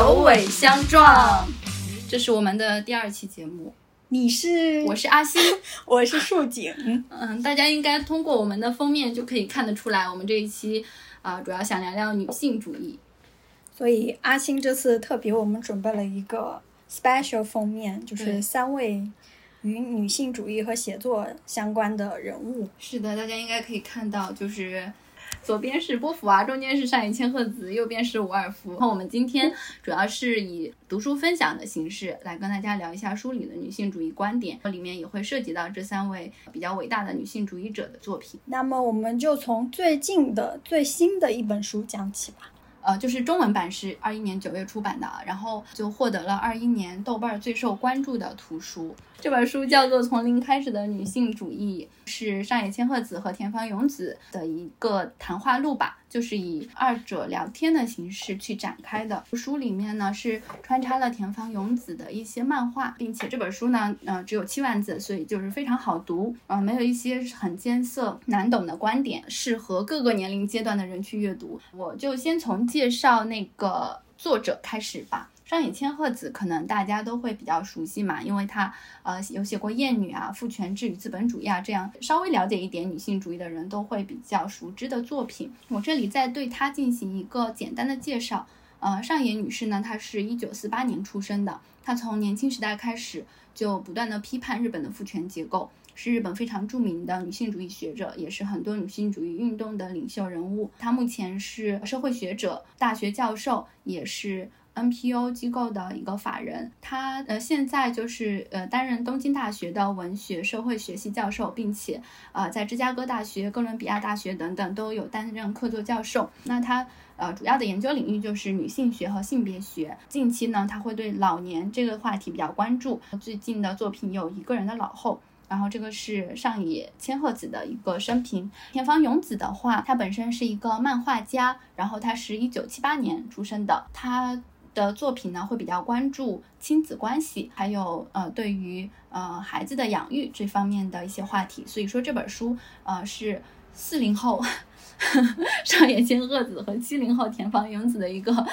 首尾相撞。这是我们的第二期节目，你是我是阿星，我是树景。嗯，大家应该通过我们的封面就可以看得出来，我们这一期啊、主要想聊聊女性主义。所以阿星这次特别我们准备了一个 special 封面，就是三位与女性主义和写作相关的人物。是的，大家应该可以看到，就是左边是波伏娃，中间是上野千鹤子，右边是伍尔夫。那我们今天主要是以读书分享的形式来跟大家聊一下书里的女性主义观点，里面也会涉及到这三位比较伟大的女性主义者的作品。那么我们就从最近的最新的一本书讲起吧。呃，就是中文版是二一年九月出版的，然后就获得了二一年豆瓣最受关注的图书。这本书叫做《从零开始的女性主义》，是上野千鹤子和田方勇子的一个谈话录吧，就是以二者聊天的形式去展开的。书里面呢是穿插了田方勇子的一些漫画，并且这本书呢，呃，只有七万字，所以就是非常好读，呃，没有一些很艰涩难懂的观点，适合各个年龄阶段的人去阅读。我就先从介绍那个作者开始吧。上野千鹤子可能大家都会比较熟悉嘛，因为她呃有写过《厌女》啊、《父权制与资本主义》啊这样稍微了解一点女性主义的人都会比较熟知的作品。我这里再对她进行一个简单的介绍。呃，上野女士呢，她是一九四八年出生的，她从年轻时代开始就不断的批判日本的父权结构，是日本非常著名的女性主义学者，也是很多女性主义运动的领袖人物。她目前是社会学者、大学教授，也是 NPO 机构的一个法人。他呃现在就是呃担任东京大学的文学社会学系教授，并且呃在芝加哥大学、哥伦比亚大学等等都有担任客座教授。那他呃，主要的研究领域就是女性学和性别学。近期呢，他会对老年这个话题比较关注。最近的作品有《一个人的老后》，然后这个是上野千鹤子的一个生平。田方勇子的话，他本身是一个漫画家，然后他是一九七八年出生的。他的作品呢会比较关注亲子关系，还有呃对于呃孩子的养育这方面的一些话题。所以说这本书呃是四零后。上野千鹤子和七零后田方勇子的一个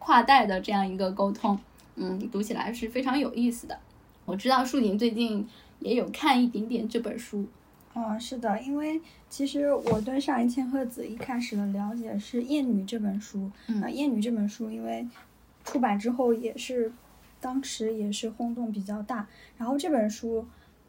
跨代的这样一个沟通，嗯，读起来是非常有意思的。我知道树景最近也有看一点点这本书，嗯，是的，因为其实我对上野千鹤子一开始的了解是《厌女》这本书。嗯呃厌女》这本书因为出版之后也是当时也是轰动比较大。然后这本书，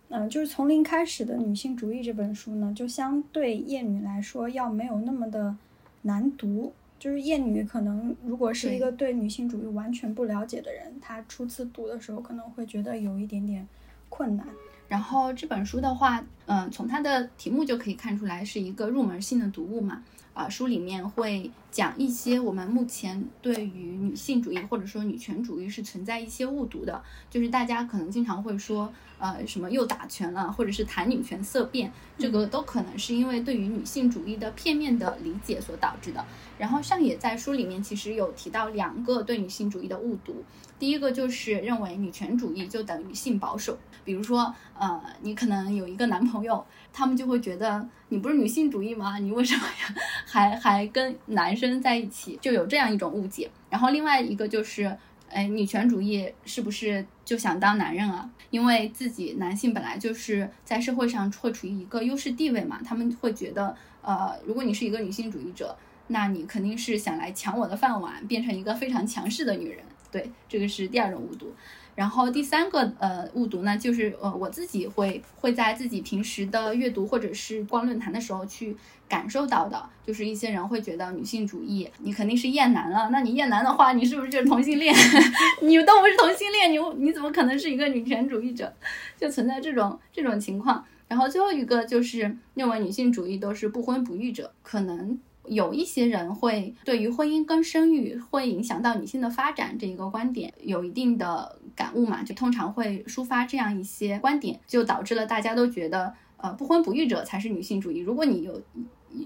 嗯、就是从零开始的女性主义这本书呢，就相对《厌女》来说要没有那么的难读。就是《厌女》可能如果是一个对女性主义完全不了解的人，她初次读的时候可能会觉得有一点点困难。然后这本书的话，嗯、从它的题目就可以看出来是一个入门性的读物嘛。啊、书里面会讲一些我们目前对于女性主义或者说女权主义是存在一些误读的，就是大家可能经常会说，呃，什么又打拳了，或者是谈女权色变，这个都可能是因为对于女性主义的片面的理解所导致的。然后上野在书里面其实有提到两个对女性主义的误读，第一个就是认为女权主义就等于性保守，比如说，呃，你可能有一个男朋友，他们就会觉得你不是女性主义吗？你为什么呀 还 还跟男生在一起？就有这样一种误解。然后另外一个就是，哎，女权主义是不是就想当男人啊？因为自己男性本来就是在社会上会处于一个优势地位嘛，他们会觉得，呃，如果你是一个女性主义者，那你肯定是想来抢我的饭碗，变成一个非常强势的女人。对，这个是第二种误读。然后第三个呃误读呢，就是呃我自己会会在自己平时的阅读或者是逛论坛的时候去感受到的，就是一些人会觉得女性主义你肯定是厌男了，那你厌男的话，你是不是就是同性恋？你都不是同性恋，你你怎么可能是一个女权主义者？就存在这种这种情况。然后最后一个就是认为女性主义都是不婚不育者，可能有一些人会对于婚姻跟生育会影响到女性的发展这一个观点有一定的感悟嘛，就通常会抒发这样一些观点，就导致了大家都觉得，呃，不婚不育者才是女性主义。如果你有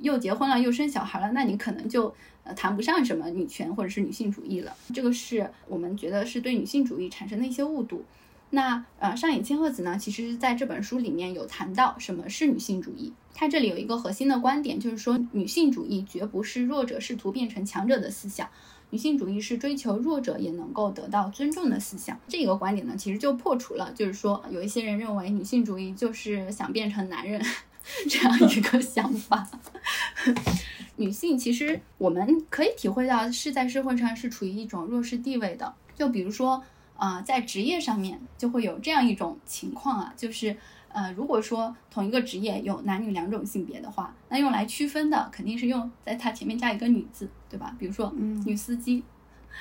又结婚了又生小孩了，那你可能就呃谈不上什么女权或者是女性主义了。这个是我们觉得是对女性主义产生的一些误读。那呃，上野千鹤子呢，其实在这本书里面有谈到什么是女性主义。她这里有一个核心的观点，就是说女性主义绝不是弱者试图变成强者的思想，女性主义是追求弱者也能够得到尊重的思想。这个观点呢，其实就破除了，就是说有一些人认为女性主义就是想变成男人 这样一个想法。女性其实我们可以体会到是在社会上是处于一种弱势地位的，就比如说啊，在职业上面就会有这样一种情况啊，就是呃，如果说同一个职业有男女两种性别的话，那用来区分的肯定是用在它前面加一个女字，对吧？比如说女司机、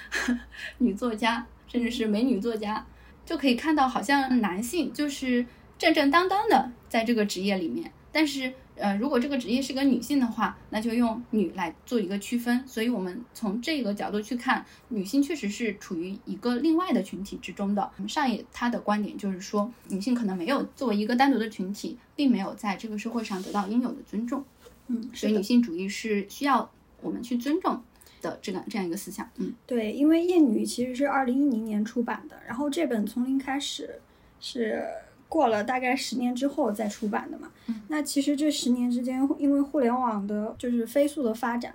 女作家，甚至是美女作家，就可以看到好像男性就是正正当当的在这个职业里面，但是。呃，如果这个职业是个女性的话，那就用女来做一个区分。所以，我们从这个角度去看，女性确实是处于一个另外的群体之中的。上野他的观点就是说，女性可能没有作为一个单独的群体，并没有在这个社会上得到应有的尊重。嗯，所以女性主义是需要我们去尊重的这个这样一个思想。嗯，对，因为《厌女》其实是二零一零年出版的，然后这本从零开始是。过了大概十年之后再出版的嘛，那其实这十年之间，因为互联网的就是飞速的发展，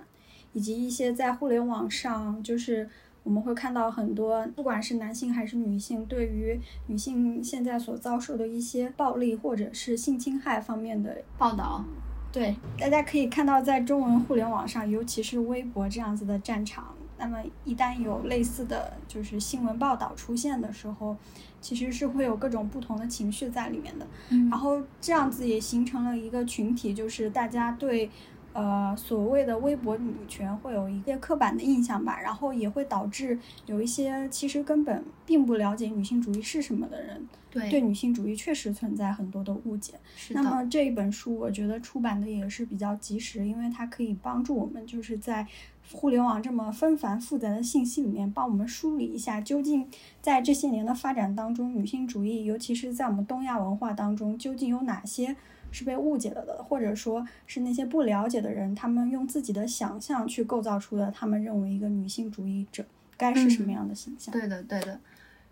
以及一些在互联网上，就是我们会看到很多，不管是男性还是女性，对于女性现在所遭受的一些暴力或者是性侵害方面的报道。对，大家可以看到，在中文互联网上，尤其是微博这样子的战场，那么一旦有类似的就是新闻报道出现的时候。其实是会有各种不同的情绪在里面的，然后这样子也形成了一个群体，就是大家对，呃，所谓的微博女权会有一些刻板的印象吧，然后也会导致有一些其实根本并不了解女性主义是什么的人，对对女性主义确实存在很多的误解。那么这一本书，我觉得出版的也是比较及时，因为它可以帮助我们，就是在。互联网这么纷繁复杂的信息里面，帮我们梳理一下，究竟在这些年的发展当中，女性主义，尤其是在我们东亚文化当中，究竟有哪些是被误解了的，或者说是那些不了解的人，他们用自己的想象去构造出的，他们认为一个女性主义者该是什么样的形象？对的，对的。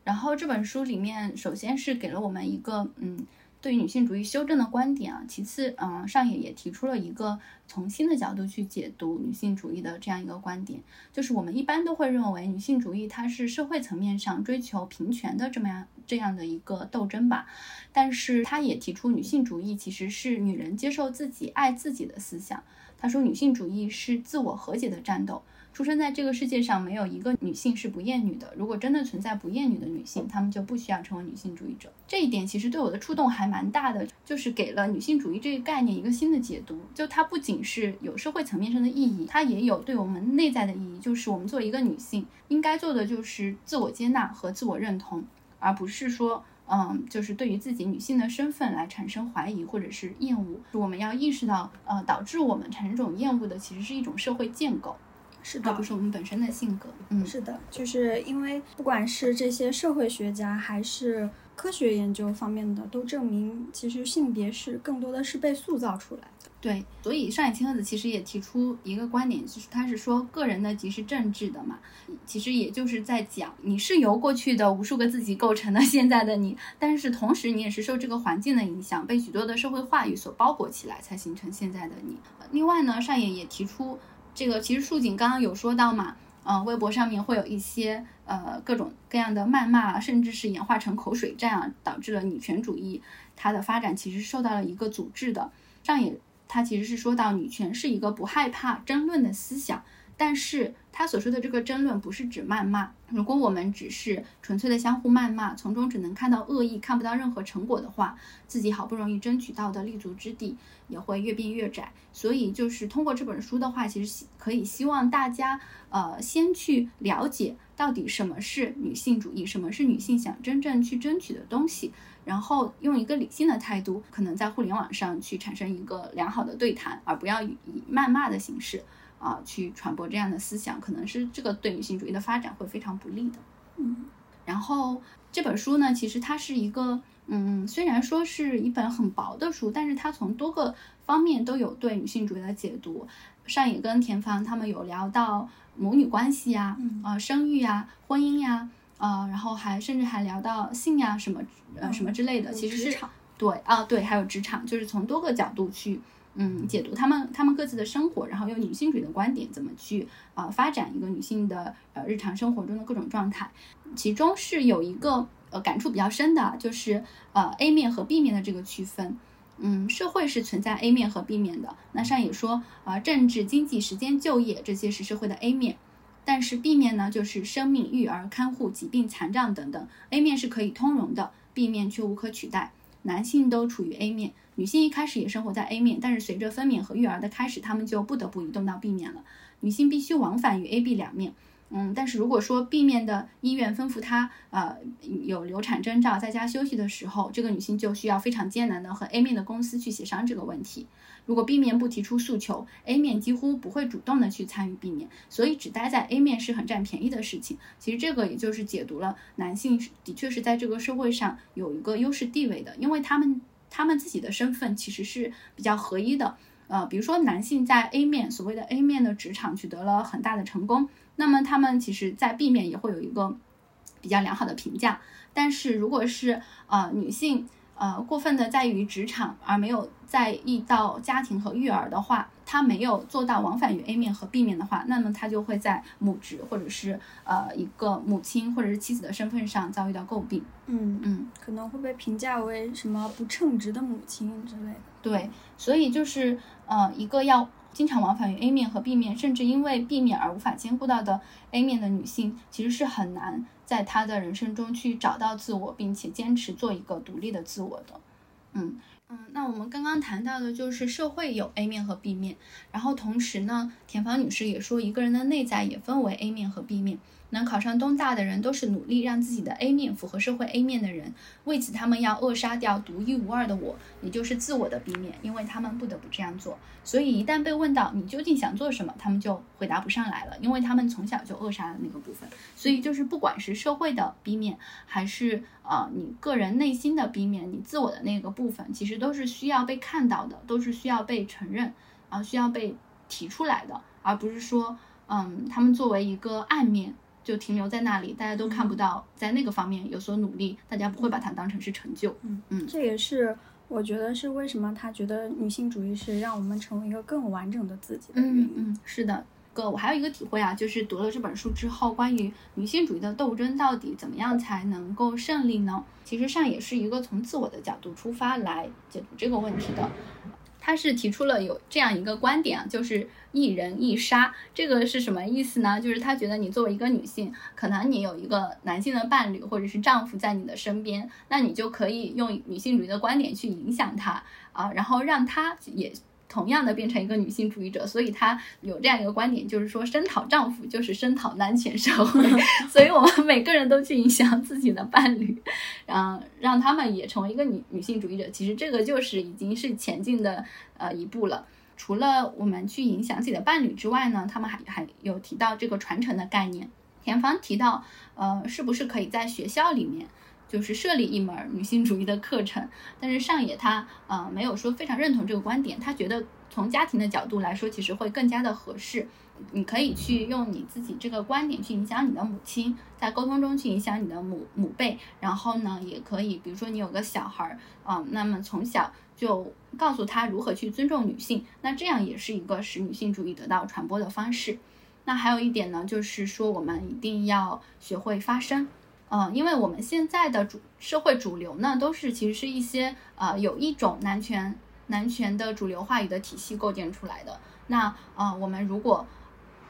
然后这本书里面，首先是给了我们一个，嗯。对于女性主义修正的观点啊，其次，嗯，上野也提出了一个从新的角度去解读女性主义的这样一个观点，就是我们一般都会认为女性主义它是社会层面上追求平权的这么样这样的一个斗争吧，但是他也提出女性主义其实是女人接受自己、爱自己的思想。他说女性主义是自我和解的战斗。出生在这个世界上，没有一个女性是不厌女的。如果真的存在不厌女的女性，她们就不需要成为女性主义者。这一点其实对我的触动还蛮大的，就是给了女性主义这个概念一个新的解读。就它不仅是有社会层面上的意义，它也有对我们内在的意义。就是我们作为一个女性，应该做的就是自我接纳和自我认同，而不是说，嗯，就是对于自己女性的身份来产生怀疑或者是厌恶。我们要意识到，呃，导致我们产生这种厌恶的，其实是一种社会建构。是的，不是我们本身的性格。嗯，是的，就是因为不管是这些社会学家还是科学研究方面的，都证明其实性别是更多的是被塑造出来的。对，所以上野千鹤子其实也提出一个观点，就是他是说个人的即是政治的嘛，其实也就是在讲你是由过去的无数个自己构成的现在的你，但是同时你也是受这个环境的影响，被许多的社会话语所包裹起来，才形成现在的你。另外呢，上野也提出。这个其实树井刚刚有说到嘛，嗯，微博上面会有一些呃各种各样的谩骂，甚至是演化成口水战啊，导致了女权主义它的发展其实受到了一个阻滞的。上野他其实是说到女权是一个不害怕争论的思想。但是他所说的这个争论不是指谩骂。如果我们只是纯粹的相互谩骂，从中只能看到恶意，看不到任何成果的话，自己好不容易争取到的立足之地也会越变越窄。所以，就是通过这本书的话，其实可以希望大家，呃，先去了解到底什么是女性主义，什么是女性想真正去争取的东西，然后用一个理性的态度，可能在互联网上去产生一个良好的对谈，而不要以谩骂的形式。啊，去传播这样的思想，可能是这个对女性主义的发展会非常不利的。嗯，然后这本书呢，其实它是一个，嗯，虽然说是一本很薄的书，但是它从多个方面都有对女性主义的解读。上野跟田芳他们有聊到母女关系呀，啊，生育呀，婚姻呀，啊，然后还甚至还聊到性呀，什么呃什么之类的，其实是对啊，对，还有职场，就是从多个角度去。嗯，解读他们他们各自的生活，然后用女性主义的观点怎么去啊发展一个女性的呃日常生活中的各种状态。其中是有一个呃感触比较深的，就是呃 A 面和 B 面的这个区分。嗯，社会是存在 A 面和 B 面的。那上也说啊，政治、经济、时间、就业这些是社会的 A 面，但是 B 面呢，就是生命、育儿、看护、疾病、残障等等。A 面是可以通融的，B 面却无可取代。男性都处于 A 面，女性一开始也生活在 A 面，但是随着分娩和育儿的开始，她们就不得不移动到 B 面了。女性必须往返于 A、B 两面。嗯，但是如果说 B 面的医院吩咐她，呃，有流产征兆，在家休息的时候，这个女性就需要非常艰难的和 A 面的公司去协商这个问题。如果 B 面不提出诉求，A 面几乎不会主动的去参与 B 面，所以只待在 A 面是很占便宜的事情。其实这个也就是解读了男性的确是在这个社会上有一个优势地位的，因为他们他们自己的身份其实是比较合一的。呃，比如说男性在 A 面所谓的 A 面的职场取得了很大的成功。那么他们其实，在 B 面也会有一个比较良好的评价。但是如果是呃女性呃过分的在于职场，而没有在意到家庭和育儿的话，她没有做到往返于 A 面和 B 面的话，那么他就会在母职或者是呃一个母亲或者是妻子的身份上遭遇到诟病。嗯嗯，可能会被评价为什么不称职的母亲之类的。对，所以就是呃一个要。经常往返于 A 面和 B 面，甚至因为 B 面而无法兼顾到的 A 面的女性，其实是很难在她的人生中去找到自我，并且坚持做一个独立的自我的。嗯嗯，那我们刚刚谈到的就是社会有 A 面和 B 面，然后同时呢，田芳女士也说，一个人的内在也分为 A 面和 B 面。能考上东大的人都是努力让自己的 A 面符合社会 A 面的人，为此他们要扼杀掉独一无二的我，也就是自我的 B 面，因为他们不得不这样做。所以一旦被问到你究竟想做什么，他们就回答不上来了，因为他们从小就扼杀了那个部分。所以就是不管是社会的 B 面，还是呃你个人内心的 B 面，你自我的那个部分，其实都是需要被看到的，都是需要被承认啊，需要被提出来的，而不是说嗯他们作为一个暗面。就停留在那里，大家都看不到在那个方面有所努力，大家不会把它当成是成就。嗯嗯，这也是我觉得是为什么他觉得女性主义是让我们成为一个更完整的自己的原因。嗯，是的，哥，我还有一个体会啊，就是读了这本书之后，关于女性主义的斗争到底怎么样才能够胜利呢？其实上也是一个从自我的角度出发来解读这个问题的。他是提出了有这样一个观点啊，就是一人一杀，这个是什么意思呢？就是他觉得你作为一个女性，可能你有一个男性的伴侣或者是丈夫在你的身边，那你就可以用女性主义的观点去影响他啊，然后让他也。同样的变成一个女性主义者，所以她有这样一个观点，就是说声讨丈夫就是声讨男权社会，所以我们每个人都去影响自己的伴侣，嗯，让他们也成为一个女女性主义者。其实这个就是已经是前进的呃一步了。除了我们去影响自己的伴侣之外呢，他们还还有提到这个传承的概念。田芳提到，呃，是不是可以在学校里面？就是设立一门女性主义的课程，但是上野他呃没有说非常认同这个观点，他觉得从家庭的角度来说，其实会更加的合适。你可以去用你自己这个观点去影响你的母亲，在沟通中去影响你的母母辈，然后呢，也可以比如说你有个小孩儿啊，那么从小就告诉他如何去尊重女性，那这样也是一个使女性主义得到传播的方式。那还有一点呢，就是说我们一定要学会发声。嗯，因为我们现在的主社会主流呢，都是其实是一些呃有一种男权男权的主流话语的体系构建出来的。那呃，我们如果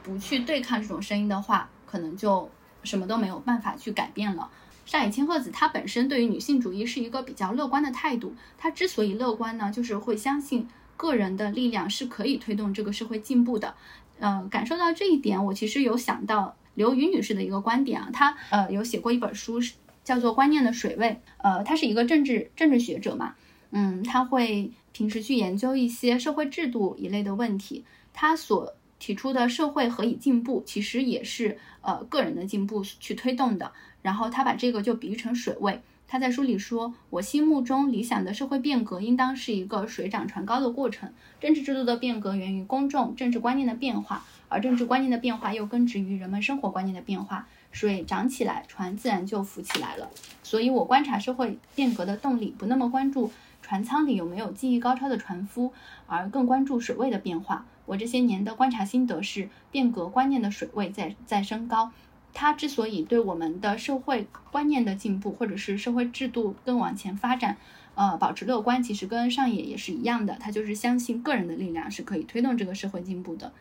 不去对抗这种声音的话，可能就什么都没有办法去改变了。上野千鹤子她本身对于女性主义是一个比较乐观的态度。她之所以乐观呢，就是会相信个人的力量是可以推动这个社会进步的。嗯，感受到这一点，我其实有想到。刘瑜女士的一个观点啊，她呃有写过一本书，是叫做《观念的水位》。呃，她是一个政治政治学者嘛，嗯，她会平时去研究一些社会制度一类的问题。她所提出的社会何以进步，其实也是呃个人的进步去推动的。然后她把这个就比喻成水位。她在书里说，我心目中理想的社会变革应当是一个水涨船高的过程。政治制度的变革源于公众政治观念的变化。而政治观念的变化又根植于人们生活观念的变化，水涨起来，船自然就浮起来了。所以，我观察社会变革的动力，不那么关注船舱里有没有技艺高超的船夫，而更关注水位的变化。我这些年的观察心得是，变革观念的水位在在升高。它之所以对我们的社会观念的进步，或者是社会制度更往前发展，呃，保持乐观，其实跟上野也是一样的。他就是相信个人的力量是可以推动这个社会进步的。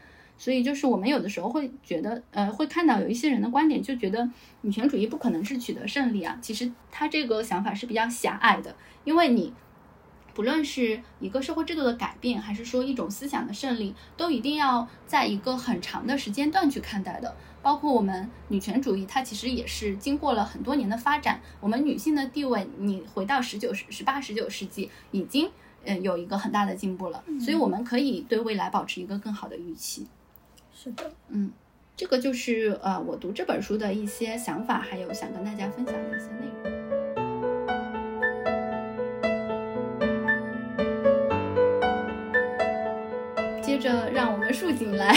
所以就是我们有的时候会觉得，呃，会看到有一些人的观点，就觉得女权主义不可能是取得胜利啊。其实他这个想法是比较狭隘的，因为你。不论是一个社会制度的改变，还是说一种思想的胜利，都一定要在一个很长的时间段去看待的。包括我们女权主义，它其实也是经过了很多年的发展。我们女性的地位，你回到十九、十十八、十九世纪，已经嗯有一个很大的进步了。所以我们可以对未来保持一个更好的预期。是的，嗯，这个就是呃我读这本书的一些想法，还有想跟大家分享的一些内容。接着让我们树井来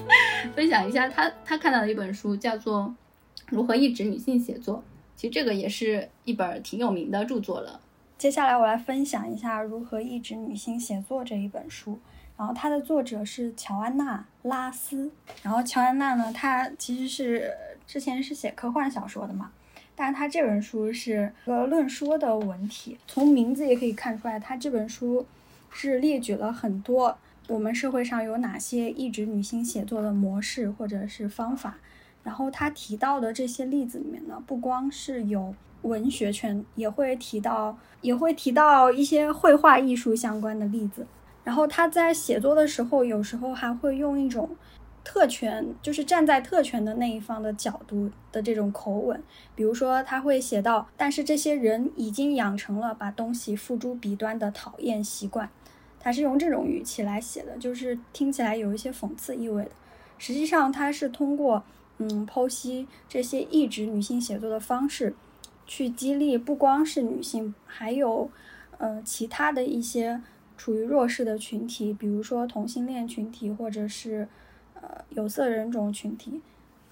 分享一下他他看到的一本书，叫做《如何抑制女性写作》。其实这个也是一本挺有名的著作了。接下来我来分享一下《如何抑制女性写作》这一本书。然后它的作者是乔安娜·拉斯。然后乔安娜呢，她其实是之前是写科幻小说的嘛，但是她这本书是个论说的文体。从名字也可以看出来，她这本书是列举了很多。我们社会上有哪些抑制女性写作的模式或者是方法？然后他提到的这些例子里面呢，不光是有文学圈，也会提到，也会提到一些绘画艺术相关的例子。然后他在写作的时候，有时候还会用一种特权，就是站在特权的那一方的角度的这种口吻。比如说，他会写到，但是这些人已经养成了把东西付诸笔端的讨厌习惯。他是用这种语气来写的，就是听起来有一些讽刺意味的。实际上，他是通过嗯剖析这些抑制女性写作的方式，去激励不光是女性，还有呃其他的一些处于弱势的群体，比如说同性恋群体或者是呃有色人种群体，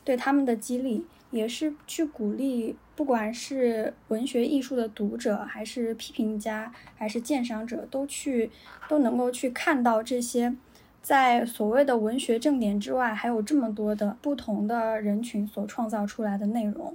对他们的激励。也是去鼓励，不管是文学艺术的读者，还是批评家，还是鉴赏者，都去都能够去看到这些，在所谓的文学正点之外，还有这么多的不同的人群所创造出来的内容。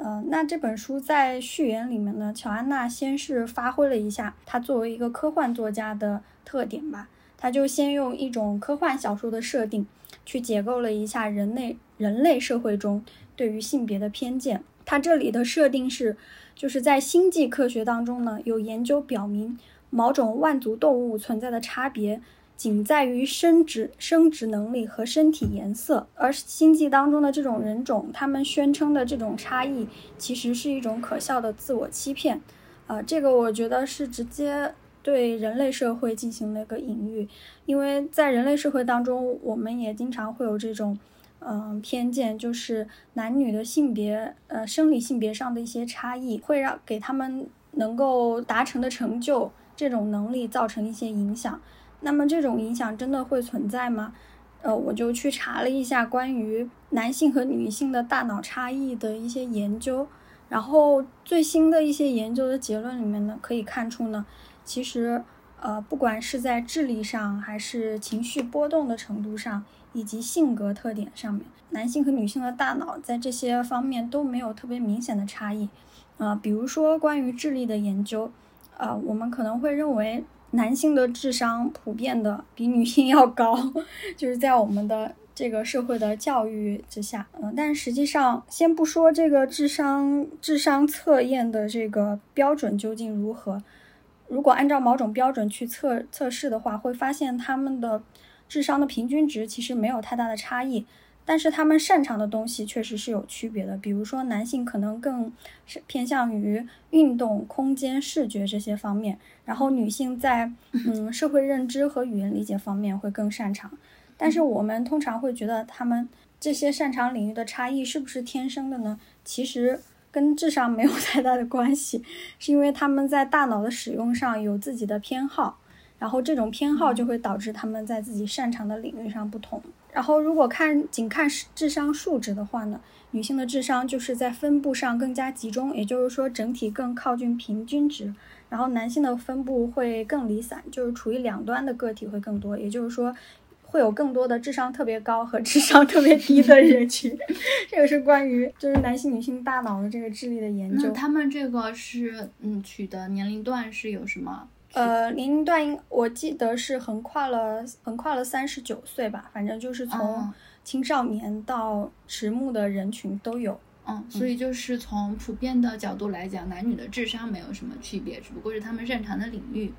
呃，那这本书在序言里面呢，乔安娜先是发挥了一下她作为一个科幻作家的特点吧，她就先用一种科幻小说的设定，去解构了一下人类人类社会中。对于性别的偏见，它这里的设定是，就是在星际科学当中呢，有研究表明，某种万族动物存在的差别仅在于生殖生殖能力和身体颜色，而星际当中的这种人种，他们宣称的这种差异，其实是一种可笑的自我欺骗。啊，这个我觉得是直接对人类社会进行了一个隐喻，因为在人类社会当中，我们也经常会有这种。嗯，偏见就是男女的性别，呃，生理性别上的一些差异，会让给他们能够达成的成就这种能力造成一些影响。那么这种影响真的会存在吗？呃，我就去查了一下关于男性和女性的大脑差异的一些研究，然后最新的一些研究的结论里面呢，可以看出呢，其实，呃，不管是在智力上还是情绪波动的程度上。以及性格特点上面，男性和女性的大脑在这些方面都没有特别明显的差异。啊，比如说关于智力的研究，啊，我们可能会认为男性的智商普遍的比女性要高，就是在我们的这个社会的教育之下，嗯，但实际上，先不说这个智商智商测验的这个标准究竟如何，如果按照某种标准去测测试的话，会发现他们的。智商的平均值其实没有太大的差异，但是他们擅长的东西确实是有区别的。比如说，男性可能更是偏向于运动、空间、视觉这些方面，然后女性在嗯社会认知和语言理解方面会更擅长。但是我们通常会觉得他们这些擅长领域的差异是不是天生的呢？其实跟智商没有太大的关系，是因为他们在大脑的使用上有自己的偏好。然后这种偏好就会导致他们在自己擅长的领域上不同。然后如果看仅看智商数值的话呢，女性的智商就是在分布上更加集中，也就是说整体更靠近平均值。然后男性的分布会更离散，就是处于两端的个体会更多，也就是说会有更多的智商特别高和智商特别低的人群。这个是关于就是男性女性大脑的这个智力的研究。他们这个是嗯取的年龄段是有什么？呃，年龄段我记得是横跨了横跨了三十九岁吧，反正就是从青少年到迟暮的人群都有。嗯，所以就是从普遍的角度来讲，男女的智商没有什么区别，只不过是他们擅长的领域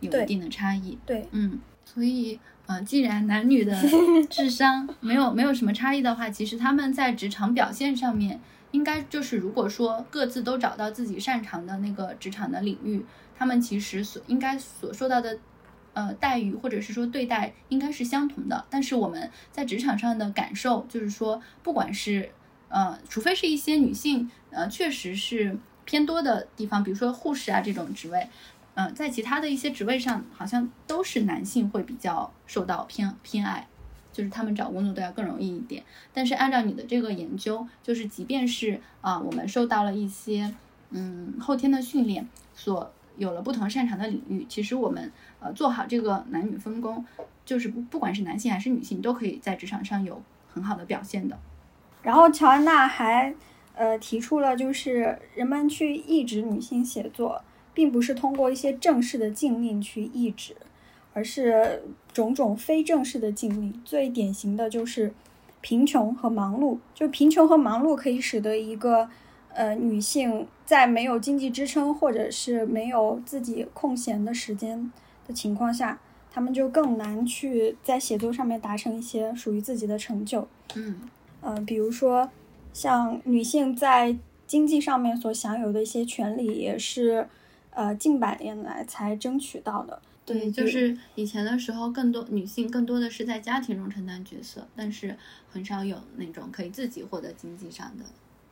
有一定的差异。对，嗯，所以，嗯，既然男女的 智商没有没有什么差异的话，其实他们在职场表现上面，应该就是如果说各自都找到自己擅长的那个职场的领域，他们其实所应该所受到的，呃，待遇或者是说对待应该是相同的。但是我们在职场上的感受就是说，不管是呃，除非是一些女性，呃，确实是偏多的地方，比如说护士啊这种职位，嗯，在其他的一些职位上，好像都是男性会比较受到偏偏爱，就是他们找工作都要更容易一点。但是按照你的这个研究，就是即便是啊，我们受到了一些嗯后天的训练，所有了不同擅长的领域，其实我们呃做好这个男女分工，就是不管是男性还是女性，都可以在职场上有很好的表现的。然后乔安娜还，呃，提出了就是人们去抑制女性写作，并不是通过一些正式的禁令去抑制，而是种种非正式的禁令。最典型的就是贫穷和忙碌。就贫穷和忙碌可以使得一个呃女性在没有经济支撑或者是没有自己空闲的时间的情况下，他们就更难去在写作上面达成一些属于自己的成就。嗯。嗯，比如说，像女性在经济上面所享有的一些权利，也是呃近百年来才争取到的。对，就是以前的时候，更多女性更多的是在家庭中承担角色，但是很少有那种可以自己获得经济上的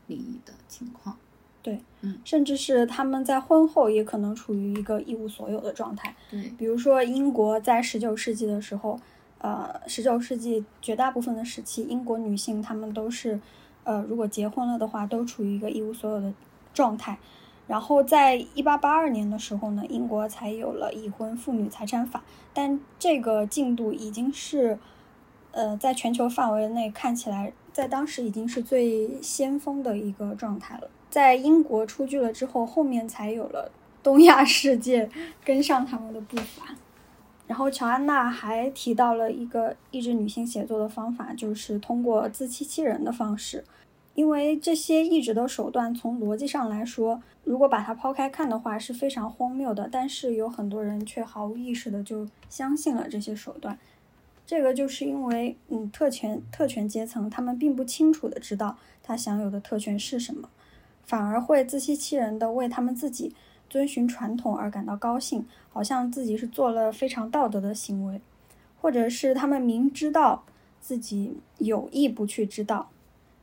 利益的情况。对，嗯，甚至是他们在婚后也可能处于一个一无所有的状态。对，比如说英国在十九世纪的时候。呃，十九世纪绝大部分的时期，英国女性她们都是，呃，如果结婚了的话，都处于一个一无所有的状态。然后在一八八二年的时候呢，英国才有了已婚妇女财产法，但这个进度已经是，呃，在全球范围内看起来，在当时已经是最先锋的一个状态了。在英国出具了之后，后面才有了东亚世界跟上他们的步伐。然后乔安娜还提到了一个抑制女性写作的方法，就是通过自欺欺人的方式。因为这些抑制的手段，从逻辑上来说，如果把它抛开看的话，是非常荒谬的。但是有很多人却毫无意识的就相信了这些手段。这个就是因为，嗯，特权特权阶层他们并不清楚的知道他享有的特权是什么，反而会自欺欺人的为他们自己。遵循传统而感到高兴，好像自己是做了非常道德的行为，或者是他们明知道自己有意不去知道，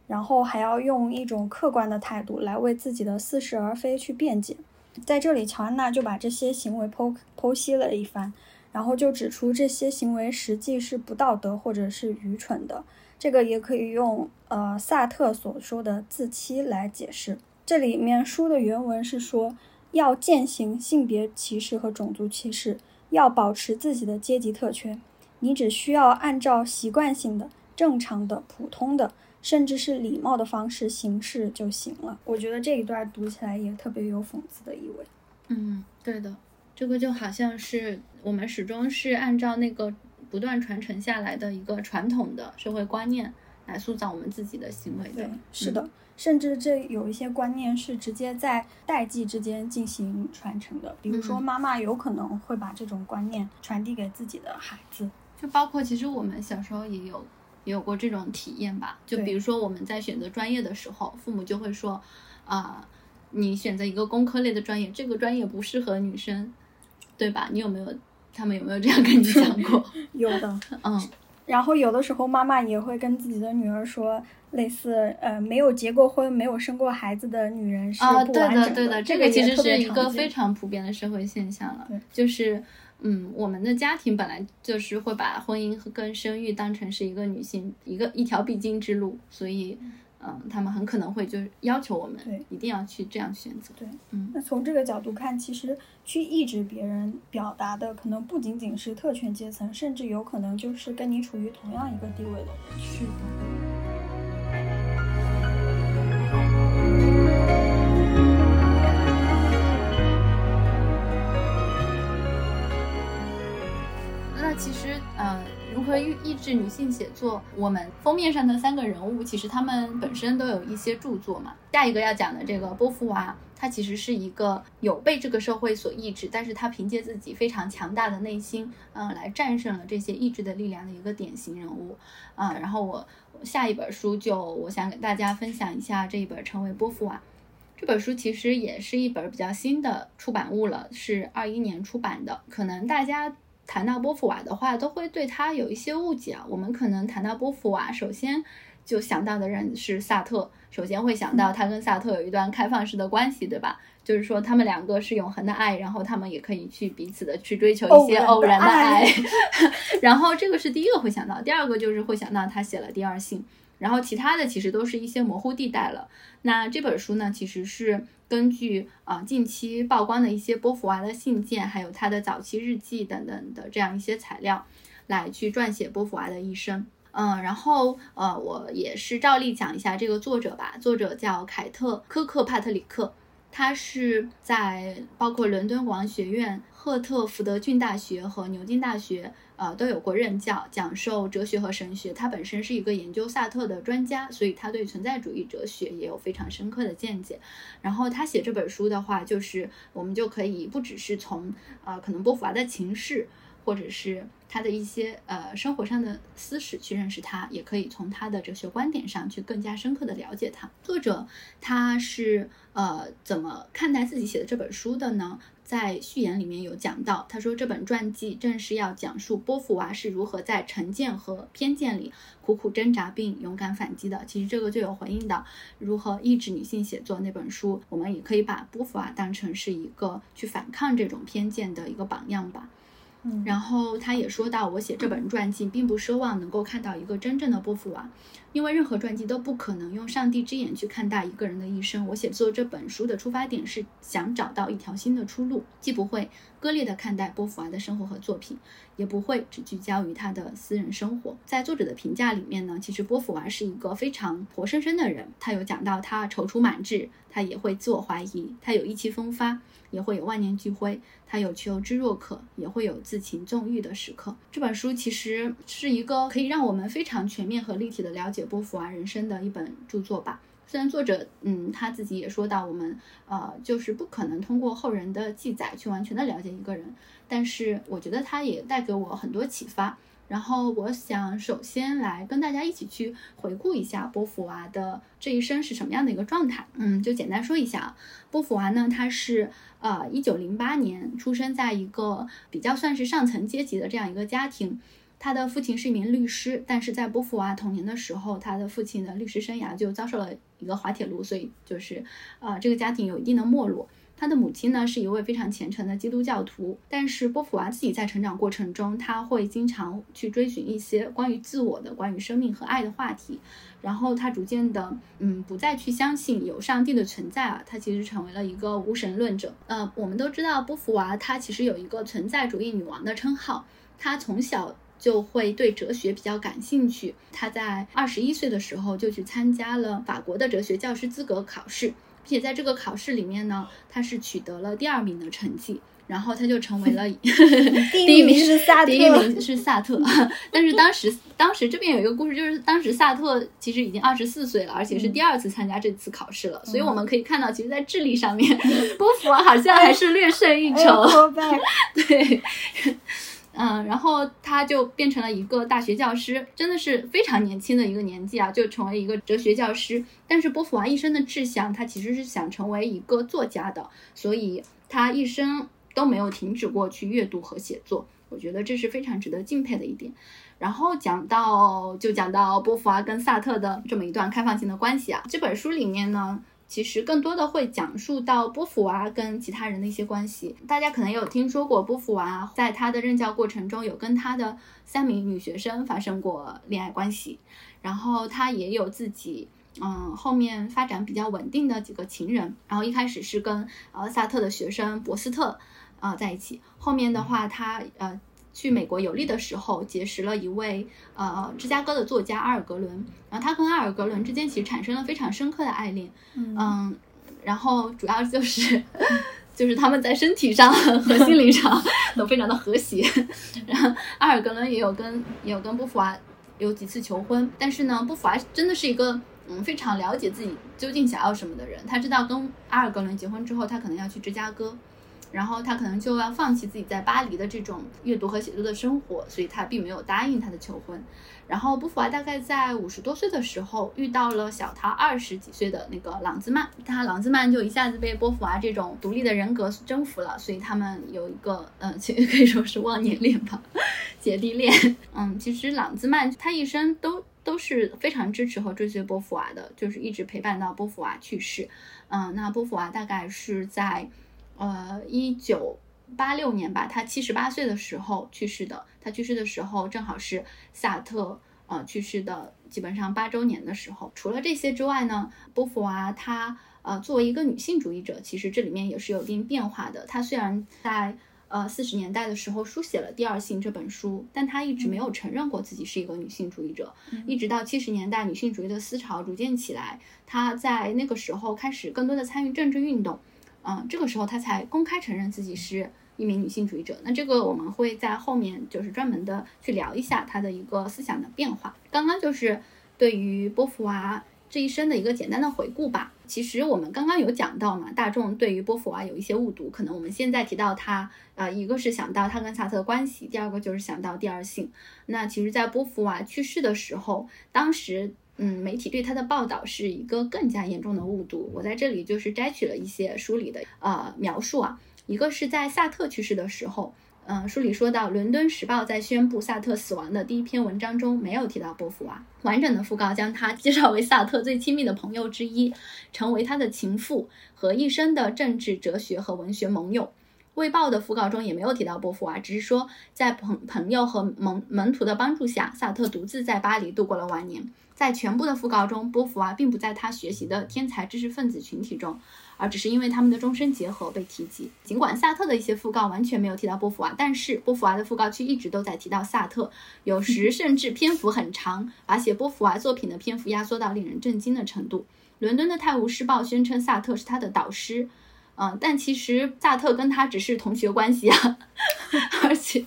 然后还要用一种客观的态度来为自己的似是而非去辩解。在这里，乔安娜就把这些行为剖剖析了一番，然后就指出这些行为实际是不道德或者是愚蠢的。这个也可以用呃萨特所说的自欺来解释。这里面书的原文是说。要践行性别歧视和种族歧视，要保持自己的阶级特权。你只需要按照习惯性的、正常的、普通的，甚至是礼貌的方式行事就行了。我觉得这一段读起来也特别有讽刺的意味。嗯，对的，这个就好像是我们始终是按照那个不断传承下来的一个传统的社会观念来塑造我们自己的行为的。是的。甚至这有一些观念是直接在代际之间进行传承的，比如说妈妈有可能会把这种观念传递给自己的孩子，就包括其实我们小时候也有也有过这种体验吧。就比如说我们在选择专业的时候，父母就会说，啊，你选择一个工科类的专业，这个专业不适合女生，对吧？你有没有他们有没有这样跟你讲过？有的，嗯。然后有的时候妈妈也会跟自己的女儿说。类似呃，没有结过婚、没有生过孩子的女人是不完整的。对的，对的，这个其实是一个非常普遍的社会现象了。就是嗯，我们的家庭本来就是会把婚姻和跟生育当成是一个女性一个一条必经之路，所以，嗯，他们很可能会就要求我们对一定要去这样选择。对，嗯那从这个角度看，其实去抑制别人表达的，可能不仅仅是特权阶层，甚至有可能就是跟你处于同样一个地位的人。是的。那其实，呃，如何抑抑制女性写作？我们封面上的三个人物，其实他们本身都有一些著作嘛。下一个要讲的这个波伏娃，她其实是一个有被这个社会所抑制，但是她凭借自己非常强大的内心，嗯、来战胜了这些抑制的力量的一个典型人物。啊、然后我下一本书就我想给大家分享一下这一本《成为波伏娃》。这本书其实也是一本比较新的出版物了，是二一年出版的。可能大家谈到波伏娃的话，都会对他有一些误解啊。我们可能谈到波伏娃，首先就想到的人是萨特，首先会想到他跟萨特有一段开放式的关系，对吧？就是说他们两个是永恒的爱，然后他们也可以去彼此的去追求一些偶偶然的爱。然后这个是第一个会想到，第二个就是会想到他写了第二性。然后其他的其实都是一些模糊地带了。那这本书呢，其实是根据啊、近期曝光的一些波伏娃的信件，还有他的早期日记等等的这样一些材料，来去撰写波伏娃的一生。嗯，然后呃，我也是照例讲一下这个作者吧。作者叫凯特·科克帕特里克，他是在包括伦敦国王学院、赫特福德郡大学和牛津大学呃都有过任教，讲授哲学和神学。他本身是一个研究萨特的专家，所以他对存在主义哲学也有非常深刻的见解。然后他写这本书的话，就是我们就可以不只是从呃可能波伏娃的情事，或者是他的一些呃生活上的私史去认识他，也可以从他的哲学观点上去更加深刻的了解他。作者他是呃怎么看待自己写的这本书的呢？在序言里面有讲到，他说这本传记正是要讲述波伏娃是如何在成见和偏见里苦苦挣扎并勇敢反击的。其实这个就有回应的如何抑制女性写作那本书，我们也可以把波伏娃当成是一个去反抗这种偏见的一个榜样吧。然后他也说到，我写这本传记并不奢望能够看到一个真正的波伏娃，因为任何传记都不可能用上帝之眼去看待一个人的一生。我写作这本书的出发点是想找到一条新的出路，既不会割裂地看待波伏娃的生活和作品，也不会只聚焦于他的私人生活。在作者的评价里面呢，其实波伏娃是一个非常活生生的人。他有讲到他踌躇满志，他也会自我怀疑，他有意气风发，也会有万念俱灰。他有求知若渴，也会有自情纵欲的时刻。这本书其实是一个可以让我们非常全面和立体的了解波伏娃人生的一本著作吧。虽然作者，嗯，他自己也说到，我们呃，就是不可能通过后人的记载去完全的了解一个人，但是我觉得他也带给我很多启发。然后我想首先来跟大家一起去回顾一下波伏娃的这一生是什么样的一个状态。嗯，就简单说一下啊，波伏娃呢，她是呃一九零八年出生在一个比较算是上层阶级的这样一个家庭。他的父亲是一名律师，但是在波伏娃童年的时候，他的父亲的律师生涯就遭受了一个滑铁卢，所以就是呃这个家庭有一定的没落。他的母亲呢是一位非常虔诚的基督教徒，但是波伏娃自己在成长过程中，他会经常去追寻一些关于自我的、关于生命和爱的话题，然后他逐渐的，嗯，不再去相信有上帝的存在啊，他其实成为了一个无神论者。呃，我们都知道波伏娃她其实有一个存在主义女王的称号，她从小。就会对哲学比较感兴趣。她在二十一岁的时候就去参加了法国的哲学教师资格考试，并且在这个考试里面呢，他是取得了第二名的成绩。然后他就成为了 第一名是萨特，第一名是萨特。但是当时，当时这边有一个故事，就是当时萨特其实已经二十四岁了，而且是第二次参加这次考试了。嗯、所以我们可以看到，其实，在智力上面，波伏娃好像还是略胜一筹。哎、对。嗯，然后他就变成了一个大学教师，真的是非常年轻的一个年纪啊，就成为一个哲学教师。但是波伏娃一生的志向，他其实是想成为一个作家的，所以他一生都没有停止过去阅读和写作。我觉得这是非常值得敬佩的一点。然后讲到就讲到波伏娃跟萨特的这么一段开放性的关系啊，这本书里面呢。其实更多的会讲述到波伏娃跟其他人的一些关系。大家可能有听说过，波伏娃在他的任教过程中有跟他的三名女学生发生过恋爱关系，然后他也有自己，嗯，后面发展比较稳定的几个情人。然后一开始是跟呃萨特的学生博斯特啊在一起，后面的话他呃。去美国游历的时候，结识了一位呃芝加哥的作家阿尔格伦，然后他跟阿尔格伦之间其实产生了非常深刻的爱恋，嗯，然后主要就是 就是他们在身体上和心灵上都非常的和谐，然后阿尔格伦也有跟也有跟波伏娃有几次求婚，但是呢，波伏娃真的是一个嗯非常了解自己究竟想要什么的人，他知道跟阿尔格伦结婚之后，他可能要去芝加哥。然后他可能就要放弃自己在巴黎的这种阅读和写作的生活，所以他并没有答应他的求婚。然后波伏娃大概在五十多岁的时候遇到了小他二十几岁的那个朗兹曼，他朗兹曼就一下子被波伏娃这种独立的人格征服了，所以他们有一个嗯，其实可以说是忘年恋吧，姐弟恋。嗯，其实朗兹曼他一生都都是非常支持和追随波伏娃的，就是一直陪伴到波伏娃去世。嗯，那波伏娃大概是在。呃，一九八六年吧，他七十八岁的时候去世的。他去世的时候正好是萨特呃去世的基本上八周年的时候。除了这些之外呢，波伏娃她呃作为一个女性主义者，其实这里面也是有一定变化的。她虽然在呃四十年代的时候书写了《第二性》这本书，但她一直没有承认过自己是一个女性主义者。一直到七十年代女性主义的思潮逐渐起来，她在那个时候开始更多的参与政治运动。嗯，这个时候她才公开承认自己是一名女性主义者。那这个我们会在后面就是专门的去聊一下她的一个思想的变化。刚刚就是对于波伏娃这一生的一个简单的回顾吧。其实我们刚刚有讲到嘛，大众对于波伏娃有一些误读，可能我们现在提到她，呃，一个是想到她跟萨特的关系，第二个就是想到第二性。那其实，在波伏娃去世的时候，当时。嗯，媒体对他的报道是一个更加严重的误读。我在这里就是摘取了一些书里的呃描述啊，一个是在萨特去世的时候，嗯，书里说到，《伦敦时报》在宣布萨特死亡的第一篇文章中没有提到波伏娃，完整的讣告将他介绍为萨特最亲密的朋友之一，成为他的情妇和一生的政治、哲学和文学盟友。《卫报》的讣告中也没有提到波伏娃，只是说在朋朋友和门门徒的帮助下，萨特独自在巴黎度过了晚年。在全部的讣告中，波伏娃并不在他学习的天才知识分子群体中，而只是因为他们的终身结合被提及。尽管萨特的一些讣告完全没有提到波伏娃，但是波伏娃的讣告却一直都在提到萨特，有时甚至篇幅很长，把写波伏娃作品的篇幅压缩到令人震惊的程度。伦敦的《泰晤士报》宣称萨特是他的导师，嗯，但其实萨特跟他只是同学关系啊，而且，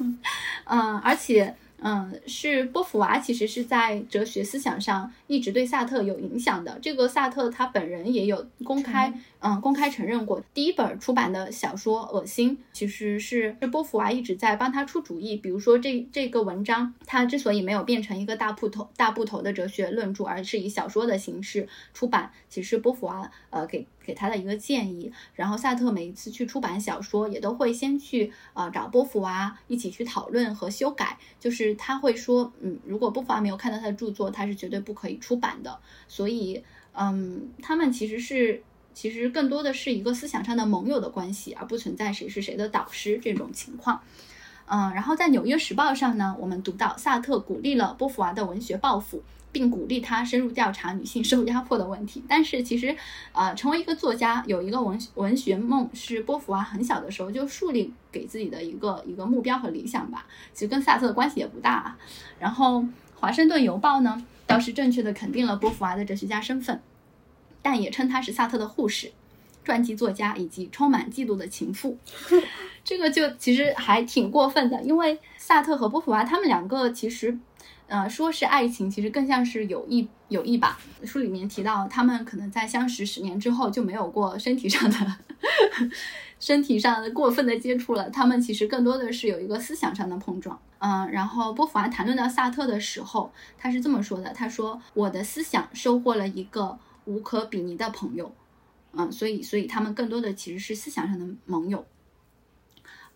嗯，而且。嗯，是波伏娃其实是在哲学思想上一直对萨特有影响的。这个萨特他本人也有公开，嗯，公开承认过。第一本出版的小说《恶心》其实是是波伏娃一直在帮他出主意。比如说这这个文章，他之所以没有变成一个大部头大部头的哲学论著，而是以小说的形式出版，其实波伏娃呃给。给他的一个建议，然后萨特每一次去出版小说，也都会先去呃找波伏娃一起去讨论和修改。就是他会说，嗯，如果波伏娃没有看到他的著作，他是绝对不可以出版的。所以，嗯，他们其实是其实更多的是一个思想上的盟友的关系，而不存在谁是谁的导师这种情况。嗯，然后在《纽约时报》上呢，我们读到萨特鼓励了波伏娃的文学抱负。并鼓励他深入调查女性受压迫的问题。但是其实，呃，成为一个作家，有一个文文学梦，是波伏娃很小的时候就树立给自己的一个一个目标和理想吧。其实跟萨特的关系也不大。啊然后《华盛顿邮报》呢，倒是正确的肯定了波伏娃的哲学家身份，但也称他是萨特的护士、传记作家以及充满嫉妒的情妇。这个就其实还挺过分的，因为萨特和波伏娃他们两个其实。呃，说是爱情，其实更像是友谊，友谊吧。书里面提到，他们可能在相识十年之后就没有过身体上的、身体上的过分的接触了。他们其实更多的是有一个思想上的碰撞。嗯，然后波伏娃谈论到萨特的时候，他是这么说的：“他说，我的思想收获了一个无可比拟的朋友。嗯，所以，所以他们更多的其实是思想上的盟友。”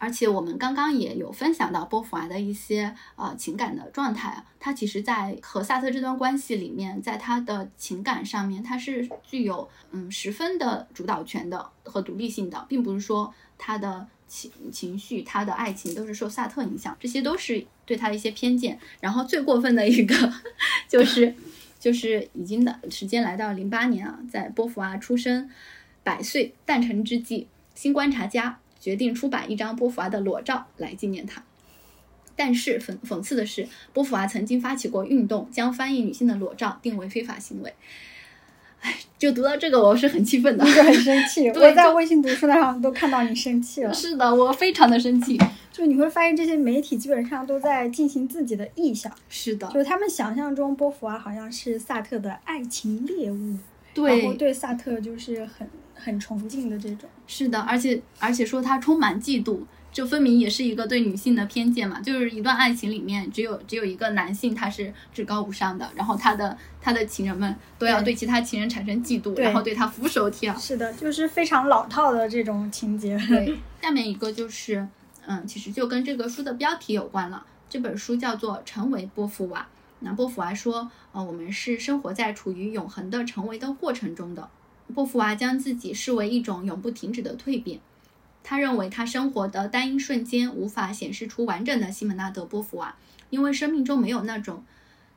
而且我们刚刚也有分享到波伏娃的一些呃情感的状态啊，他其实在和萨特这段关系里面，在他的情感上面，他是具有嗯十分的主导权的和独立性的，并不是说他的情情绪、他的爱情都是受萨特影响，这些都是对他的一些偏见。然后最过分的一个 就是就是已经的时间来到零八年啊，在波伏娃出生百岁诞辰之际，新观察家。决定出版一张波伏娃的裸照来纪念她，但是讽讽刺的是，波伏娃曾经发起过运动，将翻译女性的裸照定为非法行为。哎，就读到这个，我是很气愤的，就很生气。我在微信读书那上都看到你生气了。是的，我非常的生气。就你会发现，这些媒体基本上都在进行自己的臆想。是的，就是他们想象中波伏娃好像是萨特的爱情猎物，对，然后对萨特就是很。很崇敬的这种，是的，而且而且说他充满嫉妒，这分明也是一个对女性的偏见嘛。就是一段爱情里面，只有只有一个男性他是至高无上的，然后他的他的情人们都要对其他情人产生嫉妒，然后对他俯首帖耳。是的，就是非常老套的这种情节。对，下面一个就是，嗯，其实就跟这个书的标题有关了。这本书叫做《成为波伏娃》，那波伏娃说，呃，我们是生活在处于永恒的成为的过程中的。波伏娃将自己视为一种永不停止的蜕变。他认为，他生活的单一瞬间无法显示出完整的西门纳德·波伏娃，因为生命中没有那种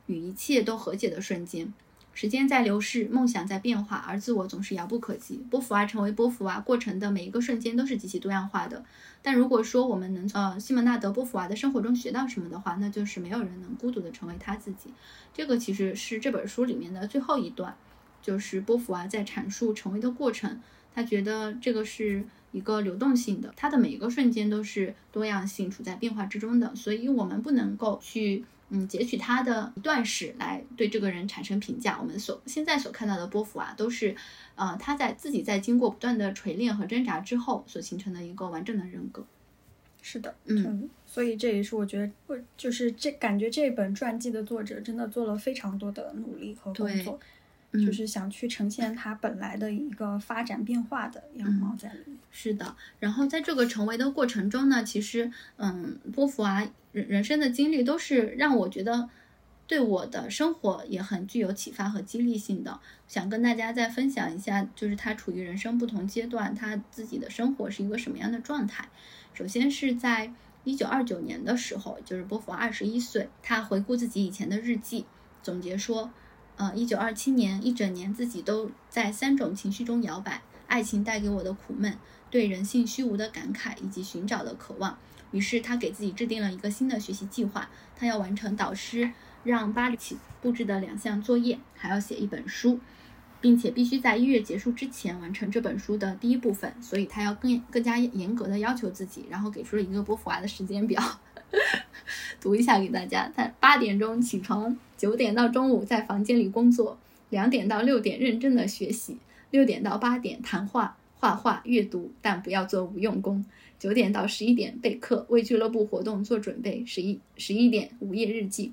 与一切都和解的瞬间。时间在流逝，梦想在变化，而自我总是遥不可及。波伏娃成为波伏娃过程的每一个瞬间都是极其多样化的。但如果说我们能从西门纳德·波伏娃的生活中学到什么的话，那就是没有人能孤独的成为他自己。这个其实是这本书里面的最后一段。就是波伏娃在阐述成为的过程，他觉得这个是一个流动性的，他的每一个瞬间都是多样性处在变化之中的，所以我们不能够去嗯截取他的一段史来对这个人产生评价。我们所现在所看到的波伏娃都是，呃，他在自己在经过不断的锤炼和挣扎之后所形成的一个完整的人格。是的，嗯，所以这也是我觉得，就是这感觉这本传记的作者真的做了非常多的努力和工作。就是想去呈现它本来的一个发展变化的样貌在里面。是的，然后在这个成为的过程中呢，其实，嗯，波伏娃人人生的经历都是让我觉得对我的生活也很具有启发和激励性的。想跟大家再分享一下，就是他处于人生不同阶段，他自己的生活是一个什么样的状态。首先是在一九二九年的时候，就是波伏娃二十一岁，他回顾自己以前的日记，总结说。呃，一九二七年一整年，自己都在三种情绪中摇摆：爱情带给我的苦闷，对人性虚无的感慨，以及寻找的渴望。于是他给自己制定了一个新的学习计划，他要完成导师让巴里奇布置的两项作业，还要写一本书，并且必须在一月结束之前完成这本书的第一部分。所以他要更更加严格的要求自己，然后给出了一个波伏娃的时间表。读一下给大家：他八点钟起床，九点到中午在房间里工作，两点到六点认真的学习，六点到八点谈话、画画、阅读，但不要做无用功。九点到十一点备课，为俱乐部活动做准备。十一十一点午夜日记，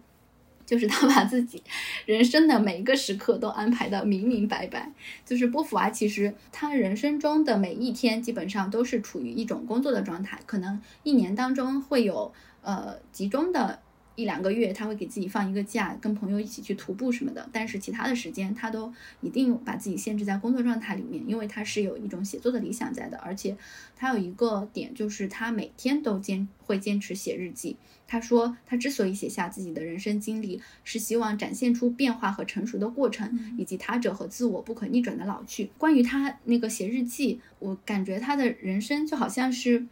就是他把自己人生的每一个时刻都安排的明明白白。就是波伏娃，其实他人生中的每一天基本上都是处于一种工作的状态，可能一年当中会有。呃，集中的一两个月，他会给自己放一个假，跟朋友一起去徒步什么的。但是其他的时间，他都一定把自己限制在工作状态里面，因为他是有一种写作的理想在的。而且他有一个点，就是他每天都坚会坚持写日记。他说，他之所以写下自己的人生经历，是希望展现出变化和成熟的过程，以及他者和自我不可逆转的老去。关于他那个写日记，我感觉他的人生就好像是。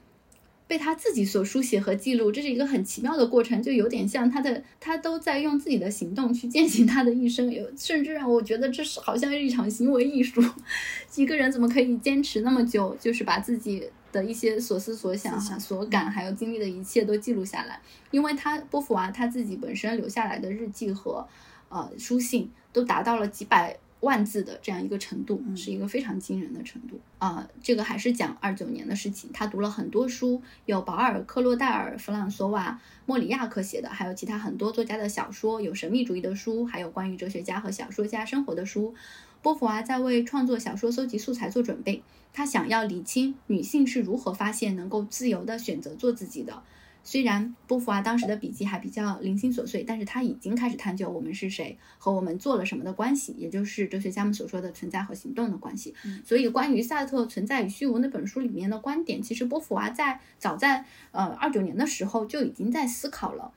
被他自己所书写和记录，这是一个很奇妙的过程，就有点像他的，他都在用自己的行动去践行他的一生，有甚至让我觉得这是好像是一场行为艺术。一个人怎么可以坚持那么久，就是把自己的一些所思所想、所感，还有经历的一切都记录下来？因为他波伏娃他自己本身留下来的日记和呃书信都达到了几百。万字的这样一个程度，是一个非常惊人的程度啊！这个还是讲二九年的事情。他读了很多书，有保尔、克洛代尔、弗朗索瓦、莫里亚克写的，还有其他很多作家的小说，有神秘主义的书，还有关于哲学家和小说家生活的书。波伏娃在为创作小说搜集素材做准备，她想要理清女性是如何发现能够自由的选择做自己的。虽然波伏娃当时的笔记还比较零星琐碎，但是他已经开始探究我们是谁和我们做了什么的关系，也就是哲学家们所说的存在和行动的关系。所以，关于萨特《存在与虚无》那本书里面的观点，其实波伏娃在早在呃二九年的时候就已经在思考了。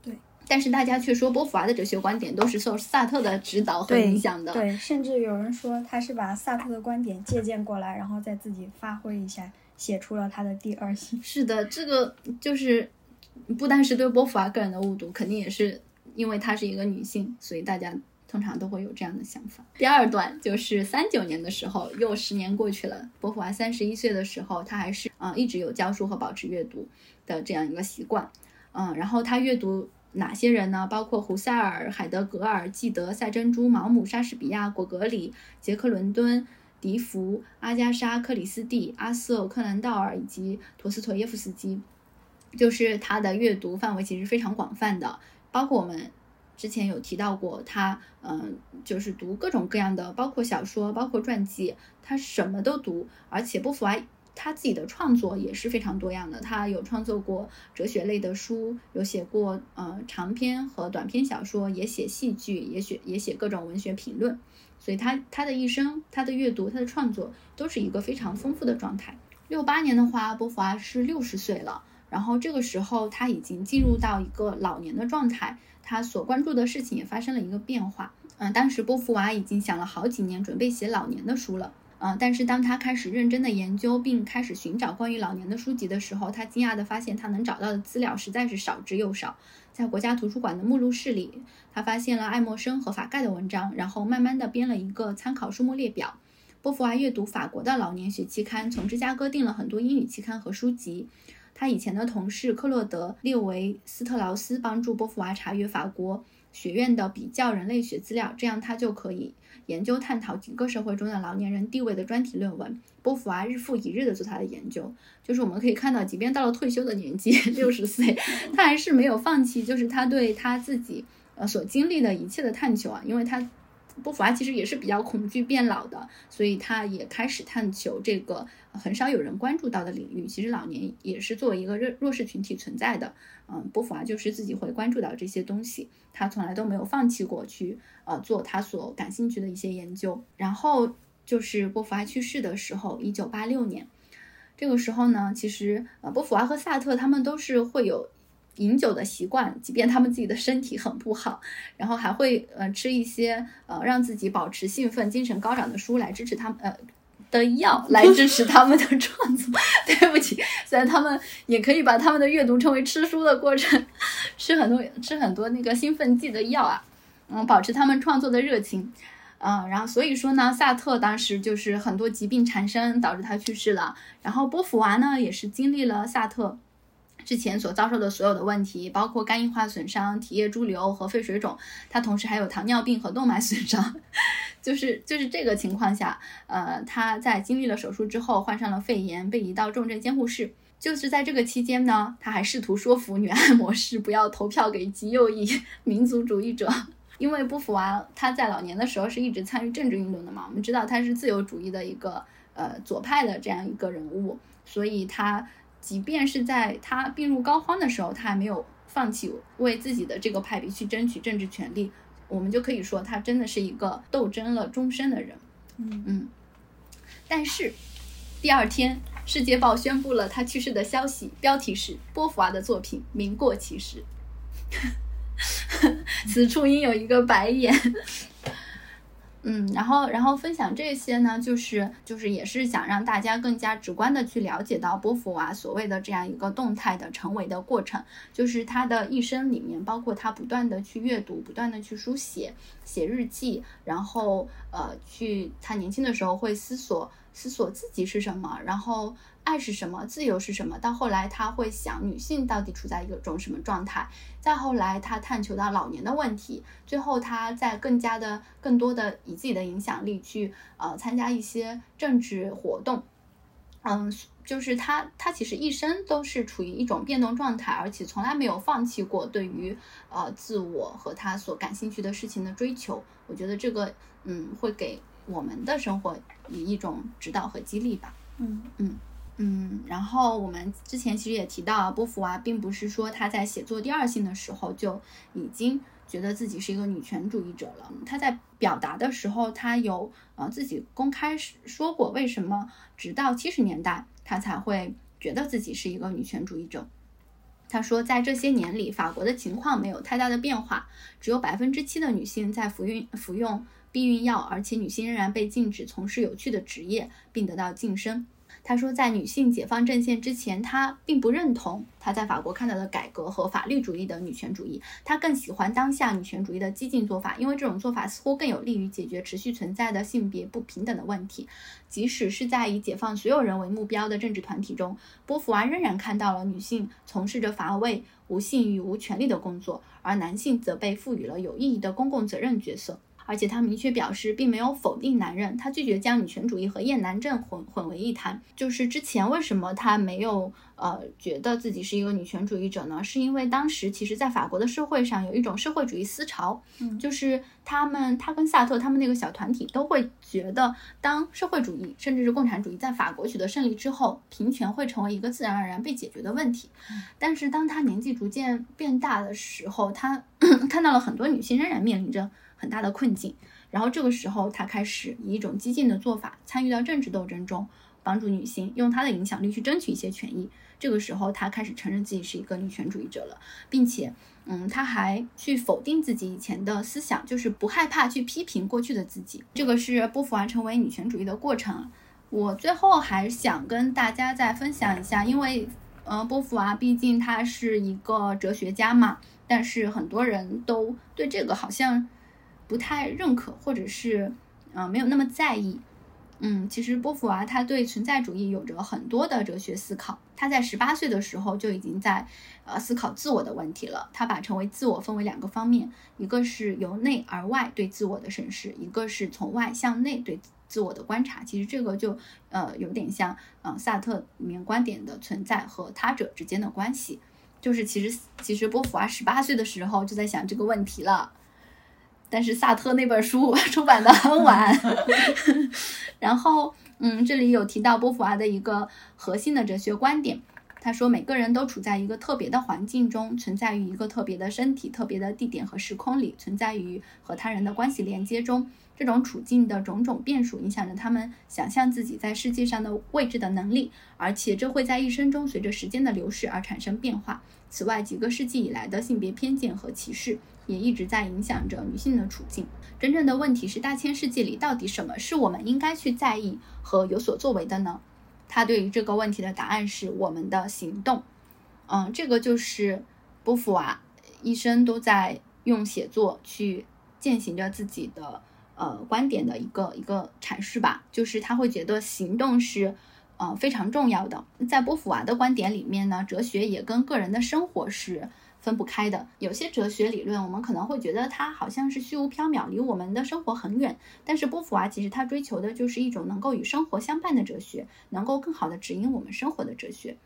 对，但是大家却说波伏娃的哲学观点都是受萨特的指导和影响的。对，甚至有人说他是把萨特的观点借鉴过来，然后再自己发挥一下。写出了他的第二性。是的，这个就是不单是对波伏娃个人的误读，肯定也是因为她是一个女性，所以大家通常都会有这样的想法。第二段就是三九年的时候，又十年过去了，波伏娃三十一岁的时候，她还是啊一直有教书和保持阅读的这样一个习惯。嗯，然后她阅读哪些人呢？包括胡塞尔、海德格尔、纪德、赛珍珠、毛姆、莎士比亚、果戈里、杰克伦敦。笛福、阿加莎·克里斯蒂、阿瑟·柯南道尔以及陀思妥耶夫斯基，就是他的阅读范围其实非常广泛的，包括我们之前有提到过，他嗯，就是读各种各样的，包括小说，包括传记，他什么都读，而且波伏娃他自己的创作也是非常多样的，他有创作过哲学类的书，有写过呃长篇和短篇小说，也写戏剧，也写也写各种文学评论。所以他他的一生，他的阅读，他的创作都是一个非常丰富的状态。六八年的话，波伏娃是六十岁了，然后这个时候他已经进入到一个老年的状态，他所关注的事情也发生了一个变化。嗯，当时波伏娃已经想了好几年，准备写老年的书了。嗯，但是当他开始认真的研究并开始寻找关于老年的书籍的时候，他惊讶的发现他能找到的资料实在是少之又少。在国家图书馆的目录室里，他发现了爱默生和法盖的文章，然后慢慢的编了一个参考书目列表。波伏娃阅读法国的老年学期刊，从芝加哥订了很多英语期刊和书籍。他以前的同事克洛德·列维斯特劳斯帮助波伏娃查阅法国学院的比较人类学资料，这样他就可以。研究探讨整个社会中的老年人地位的专题论文，波伏娃日复一日的做他的研究，就是我们可以看到，即便到了退休的年纪，六十岁，他还是没有放弃，就是他对他自己呃所经历的一切的探求啊，因为他。波伏娃其实也是比较恐惧变老的，所以他也开始探求这个很少有人关注到的领域。其实老年也是作为一个弱弱势群体存在的。嗯，波伏娃就是自己会关注到这些东西，他从来都没有放弃过去呃做他所感兴趣的一些研究。然后就是波伏娃去世的时候，一九八六年，这个时候呢，其实呃波伏娃和萨特他们都是会有。饮酒的习惯，即便他们自己的身体很不好，然后还会呃吃一些呃让自己保持兴奋、精神高涨的书来支持他们呃的药来支持他们的创作。对不起，虽然他们也可以把他们的阅读称为吃书的过程，吃很多吃很多那个兴奋剂的药啊，嗯，保持他们创作的热情，嗯，然后所以说呢，萨特当时就是很多疾病缠身，导致他去世了。然后波伏娃呢，也是经历了萨特。之前所遭受的所有的问题，包括肝硬化损伤、体液潴留和肺水肿，他同时还有糖尿病和动脉损伤，就是就是这个情况下，呃，他在经历了手术之后患上了肺炎，被移到重症监护室。就是在这个期间呢，他还试图说服女按摩师不要投票给极右翼 民族主义者，因为波伏娃他在老年的时候是一直参与政治运动的嘛，我们知道他是自由主义的一个呃左派的这样一个人物，所以他。即便是在他病入膏肓的时候，他还没有放弃为自己的这个派别去争取政治权利。我们就可以说，他真的是一个斗争了终身的人。嗯嗯。但是第二天，《世界报》宣布了他去世的消息，标题是“波伏娃的作品名过其实”。此处应有一个白眼。嗯，然后，然后分享这些呢，就是就是也是想让大家更加直观的去了解到波伏娃所谓的这样一个动态的成为的过程，就是他的一生里面，包括他不断的去阅读，不断的去书写，写日记，然后呃，去他年轻的时候会思索思索自己是什么，然后。爱是什么？自由是什么？到后来他会想女性到底处在一种什么状态？再后来他探求到老年的问题，最后他在更加的、更多的以自己的影响力去呃参加一些政治活动。嗯，就是他他其实一生都是处于一种变动状态，而且从来没有放弃过对于呃自我和他所感兴趣的事情的追求。我觉得这个嗯会给我们的生活以一种指导和激励吧。嗯嗯嗯，然后我们之前其实也提到啊，波伏娃并不是说她在写作第二性的时候就已经觉得自己是一个女权主义者了。她在表达的时候，她有呃自己公开说过，为什么直到七十年代她才会觉得自己是一个女权主义者。她说，在这些年里，法国的情况没有太大的变化，只有百分之七的女性在服用服用避孕药，而且女性仍然被禁止从事有趣的职业，并得到晋升。他说，在女性解放阵线之前，他并不认同他在法国看到的改革和法律主义的女权主义，他更喜欢当下女权主义的激进做法，因为这种做法似乎更有利于解决持续存在的性别不平等的问题。即使是在以解放所有人为目标的政治团体中，波伏娃仍然看到了女性从事着乏味、无性欲、无权利的工作，而男性则被赋予了有意义的公共责任角色。而且他明确表示，并没有否定男人，他拒绝将女权主义和厌男症混混为一谈。就是之前为什么他没有呃觉得自己是一个女权主义者呢？是因为当时其实，在法国的社会上有一种社会主义思潮，嗯，就是他们他跟萨特他们那个小团体都会觉得，当社会主义甚至是共产主义在法国取得胜利之后，平权会成为一个自然而然被解决的问题。但是当他年纪逐渐变大的时候，他 看到了很多女性仍然面临着。很大的困境，然后这个时候他开始以一种激进的做法参与到政治斗争中，帮助女性用他的影响力去争取一些权益。这个时候他开始承认自己是一个女权主义者了，并且，嗯，他还去否定自己以前的思想，就是不害怕去批评过去的自己。这个是波伏娃成为女权主义的过程。我最后还想跟大家再分享一下，因为，呃，波伏娃毕竟他是一个哲学家嘛，但是很多人都对这个好像。不太认可，或者是，嗯，没有那么在意。嗯，其实波伏娃他对存在主义有着很多的哲学思考。他在十八岁的时候就已经在，呃，思考自我的问题了。他把成为自我分为两个方面，一个是由内而外对自我的审视，一个是从外向内对自我的观察。其实这个就，呃，有点像，嗯，萨特里面观点的存在和他者之间的关系。就是其实，其实波伏娃十八岁的时候就在想这个问题了。但是萨特那本书 出版的很晚，然后，嗯，这里有提到波伏娃的一个核心的哲学观点，他说每个人都处在一个特别的环境中，存在于一个特别的身体、特别的地点和时空里，存在于和他人的关系连接中。这种处境的种种变数影响着他们想象自己在世界上的位置的能力，而且这会在一生中随着时间的流逝而产生变化。此外，几个世纪以来的性别偏见和歧视。也一直在影响着女性的处境。真正的问题是，大千世界里到底什么是我们应该去在意和有所作为的呢？他对于这个问题的答案是我们的行动。嗯，这个就是波伏娃一生都在用写作去践行着自己的呃观点的一个一个阐释吧。就是他会觉得行动是呃非常重要的。在波伏娃的观点里面呢，哲学也跟个人的生活是。分不开的，有些哲学理论，我们可能会觉得它好像是虚无缥缈，离我们的生活很远。但是波伏娃其实他追求的就是一种能够与生活相伴的哲学，能够更好的指引我们生活的哲学。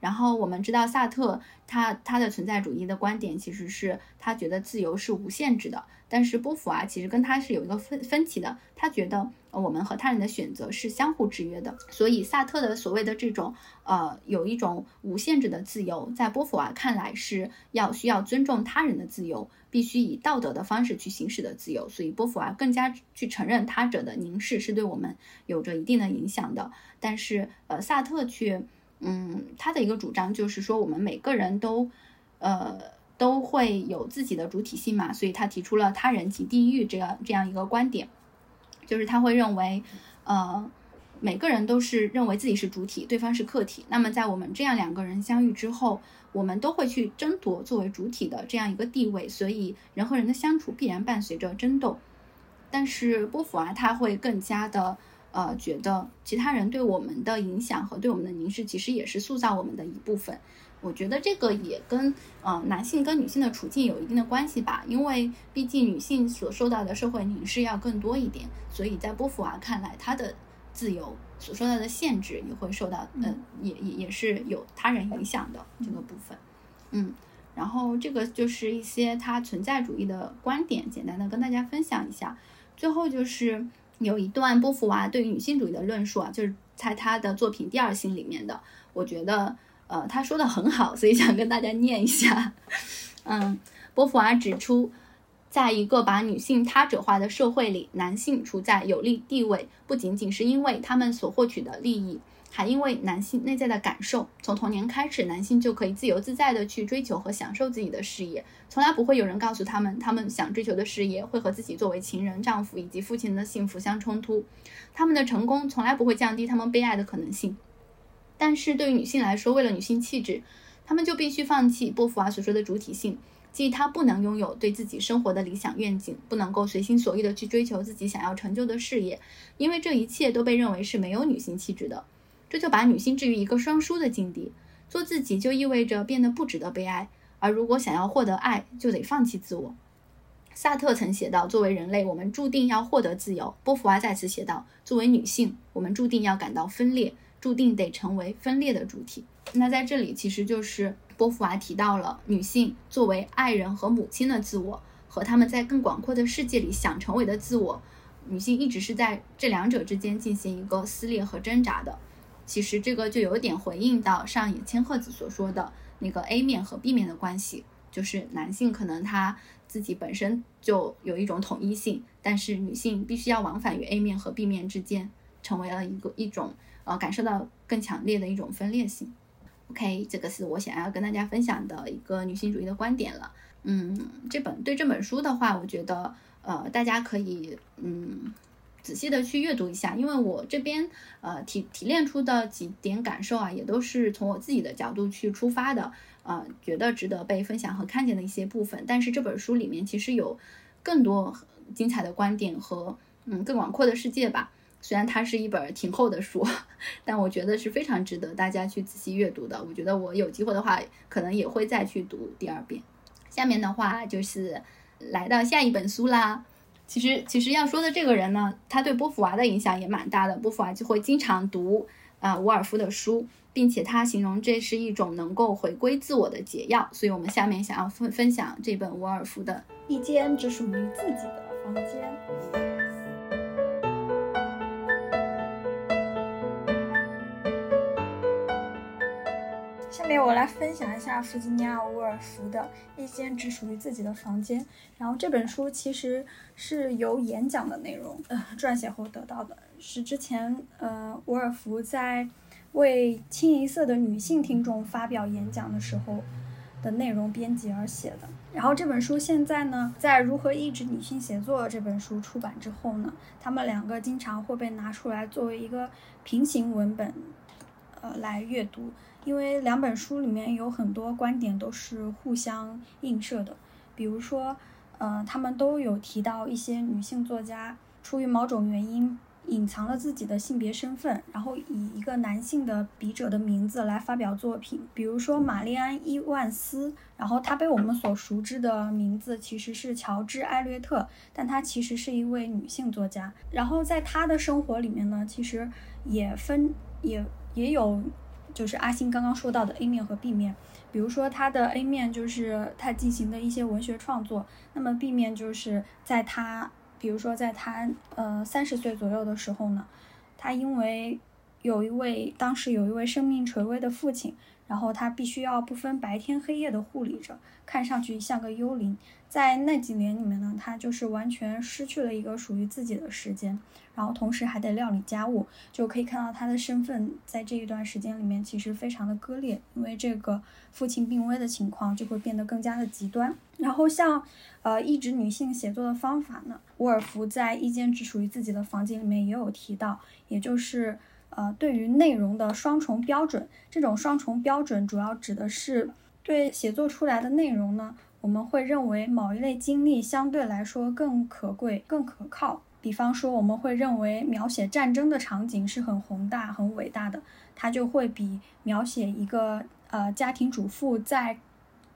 然后我们知道萨特他他的存在主义的观点其实是他觉得自由是无限制的，但是波伏娃其实跟他是有一个分分歧的，他觉得我们和他人的选择是相互制约的，所以萨特的所谓的这种呃有一种无限制的自由，在波伏娃看来是要需要尊重他人的自由，必须以道德的方式去行使的自由，所以波伏娃更加去承认他者的凝视是对我们有着一定的影响的，但是呃萨特却。嗯，他的一个主张就是说，我们每个人都，呃，都会有自己的主体性嘛，所以他提出了他人即地狱这样这样一个观点，就是他会认为，呃，每个人都是认为自己是主体，对方是客体。那么在我们这样两个人相遇之后，我们都会去争夺作为主体的这样一个地位，所以人和人的相处必然伴随着争斗。但是波伏娃他会更加的。呃，觉得其他人对我们的影响和对我们的凝视，其实也是塑造我们的一部分。我觉得这个也跟呃男性跟女性的处境有一定的关系吧，因为毕竟女性所受到的社会凝视要更多一点，所以在波伏娃看来，她的自由所受到的限制也会受到，嗯，也也也是有他人影响的这个部分。嗯，然后这个就是一些他存在主义的观点，简单的跟大家分享一下。最后就是。有一段波伏娃对于女性主义的论述啊，就是在她的作品《第二性》里面的，我觉得呃她说的很好，所以想跟大家念一下。嗯，波伏娃指出，在一个把女性他者化的社会里，男性处在有利地位，不仅仅是因为他们所获取的利益。还因为男性内在的感受，从童年开始，男性就可以自由自在的去追求和享受自己的事业，从来不会有人告诉他们，他们想追求的事业会和自己作为情人、丈夫以及父亲的幸福相冲突。他们的成功从来不会降低他们被爱的可能性。但是对于女性来说，为了女性气质，他们就必须放弃波伏娃所说的主体性，即她不能拥有对自己生活的理想愿景，不能够随心所欲的去追求自己想要成就的事业，因为这一切都被认为是没有女性气质的。这就把女性置于一个双输的境地，做自己就意味着变得不值得被爱，而如果想要获得爱，就得放弃自我。萨特曾写道：“作为人类，我们注定要获得自由。”波伏娃再次写道：“作为女性，我们注定要感到分裂，注定得成为分裂的主体。”那在这里，其实就是波伏娃提到了女性作为爱人和母亲的自我，和他们在更广阔的世界里想成为的自我，女性一直是在这两者之间进行一个撕裂和挣扎的。其实这个就有点回应到上野千鹤子所说的那个 A 面和 B 面的关系，就是男性可能他自己本身就有一种统一性，但是女性必须要往返于 A 面和 B 面之间，成为了一个一种呃感受到更强烈的一种分裂性。OK，这个是我想要跟大家分享的一个女性主义的观点了。嗯，这本对这本书的话，我觉得呃大家可以嗯。仔细的去阅读一下，因为我这边呃提提炼出的几点感受啊，也都是从我自己的角度去出发的，呃，觉得值得被分享和看见的一些部分。但是这本书里面其实有更多精彩的观点和嗯更广阔的世界吧。虽然它是一本挺厚的书，但我觉得是非常值得大家去仔细阅读的。我觉得我有机会的话，可能也会再去读第二遍。下面的话就是来到下一本书啦。其实，其实要说的这个人呢，他对波伏娃的影响也蛮大的。波伏娃就会经常读啊伍尔夫的书，并且他形容这是一种能够回归自我的解药。所以，我们下面想要分分享这本伍尔夫的《一间只属于自己的房间》。面我来分享一下弗吉尼亚·伍尔夫的一间只属于自己的房间。然后这本书其实是由演讲的内容呃撰写后得到的，是之前呃伍尔夫在为清一色的女性听众发表演讲的时候的内容编辑而写的。然后这本书现在呢，在《如何抑制女性写作》这本书出版之后呢，他们两个经常会被拿出来作为一个平行文本呃来阅读。因为两本书里面有很多观点都是互相映射的，比如说，呃，他们都有提到一些女性作家出于某种原因隐藏了自己的性别身份，然后以一个男性的笔者的名字来发表作品。比如说玛丽安·伊万斯，然后她被我们所熟知的名字其实是乔治·艾略特，但她其实是一位女性作家。然后在她的生活里面呢，其实也分也也有。就是阿星刚刚说到的 A 面和 B 面，比如说他的 A 面就是他进行的一些文学创作，那么 B 面就是在他，比如说在他呃三十岁左右的时候呢，他因为有一位当时有一位生命垂危的父亲。然后他必须要不分白天黑夜的护理着，看上去像个幽灵。在那几年里面呢，他就是完全失去了一个属于自己的时间，然后同时还得料理家务，就可以看到他的身份在这一段时间里面其实非常的割裂，因为这个父亲病危的情况就会变得更加的极端。然后像呃抑制女性写作的方法呢，伍尔夫在一间只属于自己的房间里面也有提到，也就是。呃，对于内容的双重标准，这种双重标准主要指的是对写作出来的内容呢，我们会认为某一类经历相对来说更可贵、更可靠。比方说，我们会认为描写战争的场景是很宏大、很伟大的，它就会比描写一个呃家庭主妇在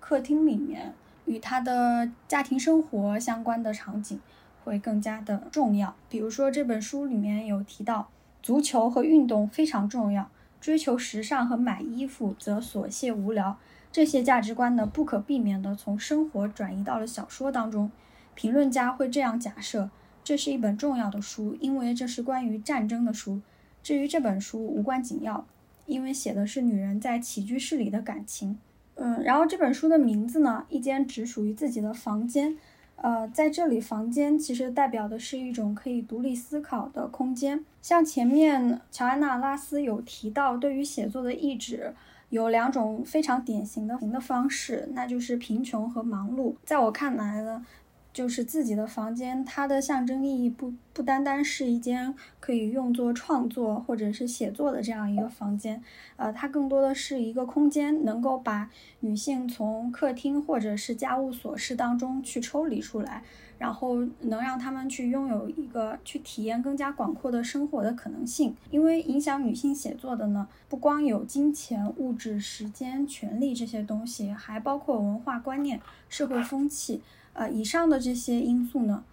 客厅里面与她的家庭生活相关的场景会更加的重要。比如说，这本书里面有提到。足球和运动非常重要，追求时尚和买衣服则琐屑无聊。这些价值观呢，不可避免地从生活转移到了小说当中。评论家会这样假设：这是一本重要的书，因为这是关于战争的书。至于这本书无关紧要，因为写的是女人在起居室里的感情。嗯，然后这本书的名字呢，一间只属于自己的房间。呃，在这里，房间其实代表的是一种可以独立思考的空间。像前面乔安娜拉斯有提到，对于写作的意志有两种非常典型的的方式，那就是贫穷和忙碌。在我看来呢。就是自己的房间，它的象征意义不不单单是一间可以用作创作或者是写作的这样一个房间，呃，它更多的是一个空间，能够把女性从客厅或者是家务琐事当中去抽离出来，然后能让他们去拥有一个去体验更加广阔的生活的可能性。因为影响女性写作的呢，不光有金钱、物质、时间、权利这些东西，还包括文化观念、社会风气。呃，以上的这些因素呢，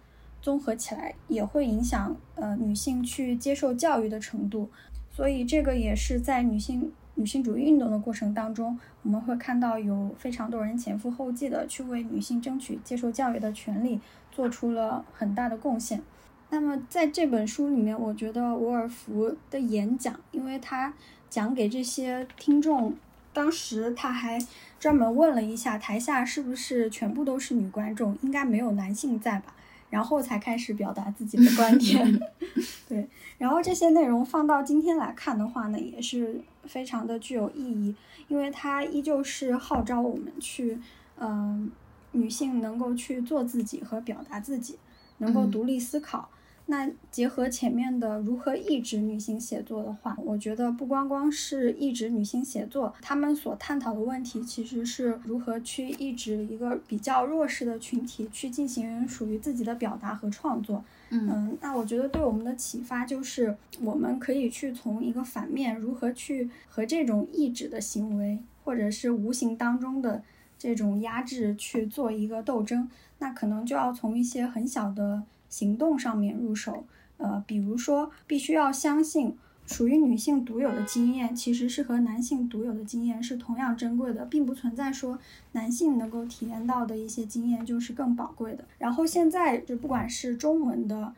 综合起来也会影响呃女性去接受教育的程度，所以这个也是在女性女性主义运动的过程当中，我们会看到有非常多人前赴后继的去为女性争取接受教育的权利，做出了很大的贡献。那么在这本书里面，我觉得沃尔夫的演讲，因为他讲给这些听众。当时他还专门问了一下台下是不是全部都是女观众，应该没有男性在吧？然后才开始表达自己的观点。对，然后这些内容放到今天来看的话呢，也是非常的具有意义，因为它依旧是号召我们去，嗯，女性能够去做自己和表达自己，能够独立思考。那结合前面的如何抑制女性写作的话，我觉得不光光是抑制女性写作，他们所探讨的问题其实是如何去抑制一个比较弱势的群体去进行属于自己的表达和创作。嗯，那我觉得对我们的启发就是，我们可以去从一个反面，如何去和这种抑制的行为，或者是无形当中的这种压制去做一个斗争。那可能就要从一些很小的。行动上面入手，呃，比如说，必须要相信，属于女性独有的经验，其实是和男性独有的经验是同样珍贵的，并不存在说男性能够体验到的一些经验就是更宝贵的。然后现在就不管是中文的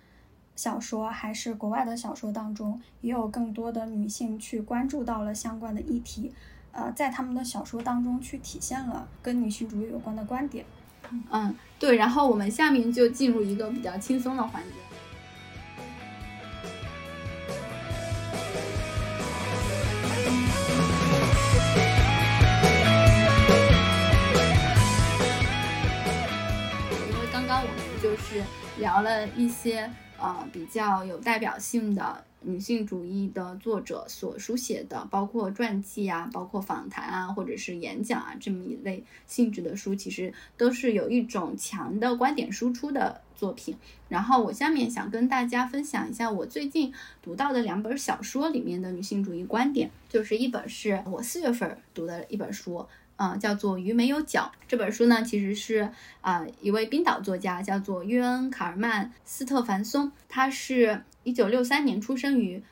小说，还是国外的小说当中，也有更多的女性去关注到了相关的议题，呃，在他们的小说当中去体现了跟女性主义有关的观点。嗯，对，然后我们下面就进入一个比较轻松的环节。因为刚刚我们就是聊了一些呃比较有代表性的。女性主义的作者所书写的，包括传记啊，包括访谈啊，或者是演讲啊，这么一类性质的书，其实都是有一种强的观点输出的作品。然后我下面想跟大家分享一下我最近读到的两本小说里面的女性主义观点，就是一本是我四月份读的一本书。嗯，叫做《鱼没有脚》这本书呢，其实是啊一位冰岛作家，叫做约恩·卡尔曼斯特凡松，他是一九六三年出生于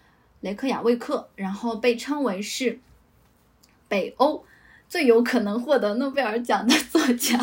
雷克雅未克，然后被称为是北欧最有可能获得诺贝尔奖的作家，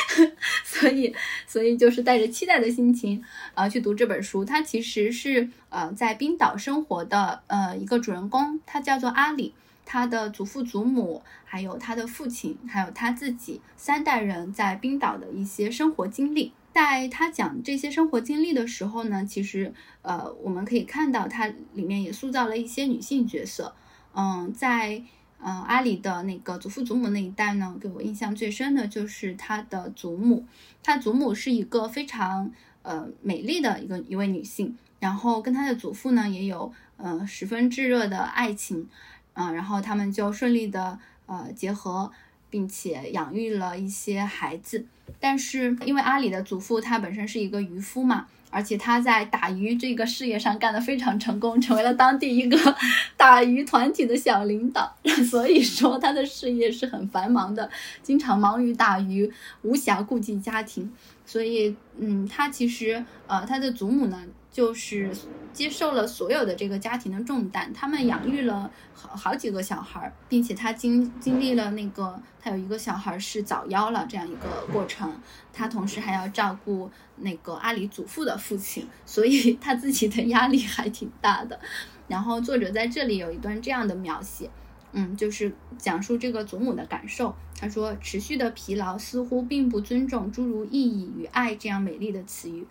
所以所以就是带着期待的心情啊去读这本书。他其实是呃在冰岛生活的呃一个主人公，他叫做阿里。他的祖父、祖母，还有他的父亲，还有他自己三代人在冰岛的一些生活经历。在他讲这些生活经历的时候呢，其实呃，我们可以看到他里面也塑造了一些女性角色。嗯，在嗯阿里的那个祖父、祖母那一代呢，给我印象最深的就是他的祖母。他祖母是一个非常呃美丽的一个一位女性，然后跟他的祖父呢也有呃十分炙热的爱情。嗯，然后他们就顺利的呃结合，并且养育了一些孩子。但是因为阿里的祖父他本身是一个渔夫嘛，而且他在打鱼这个事业上干得非常成功，成为了当地一个 打鱼团体的小领导。所以说他的事业是很繁忙的，经常忙于打鱼，无暇顾及家庭。所以嗯，他其实呃他的祖母呢。就是接受了所有的这个家庭的重担，他们养育了好好几个小孩，并且他经经历了那个他有一个小孩是早夭了这样一个过程，他同时还要照顾那个阿里祖父的父亲，所以他自己的压力还挺大的。然后作者在这里有一段这样的描写，嗯，就是讲述这个祖母的感受。他说，持续的疲劳似乎并不尊重诸如意义与爱这样美丽的词语。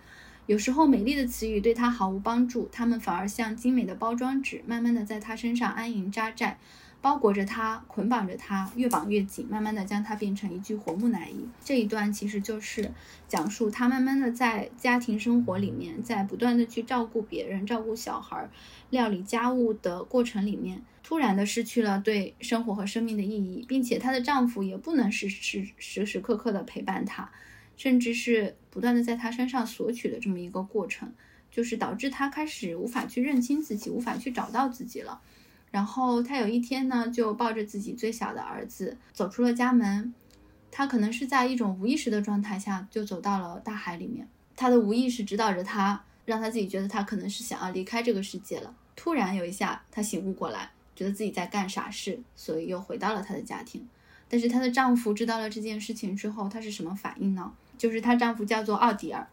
有时候，美丽的词语对他毫无帮助，他们反而像精美的包装纸，慢慢的在他身上安营扎寨，包裹着他，捆绑着他，越绑越紧，慢慢的将他变成一具活木乃伊。这一段其实就是讲述他慢慢的在家庭生活里面，在不断的去照顾别人、照顾小孩、料理家务的过程里面，突然的失去了对生活和生命的意义，并且她的丈夫也不能时时时时刻刻的陪伴她。甚至是不断的在她身上索取的这么一个过程，就是导致她开始无法去认清自己，无法去找到自己了。然后他有一天呢，就抱着自己最小的儿子走出了家门。他可能是在一种无意识的状态下，就走到了大海里面。他的无意识指导着他，让他自己觉得他可能是想要离开这个世界了。突然有一下，他醒悟过来，觉得自己在干傻事，所以又回到了他的家庭。但是她的丈夫知道了这件事情之后，他是什么反应呢？就是她丈夫叫做奥迪尔，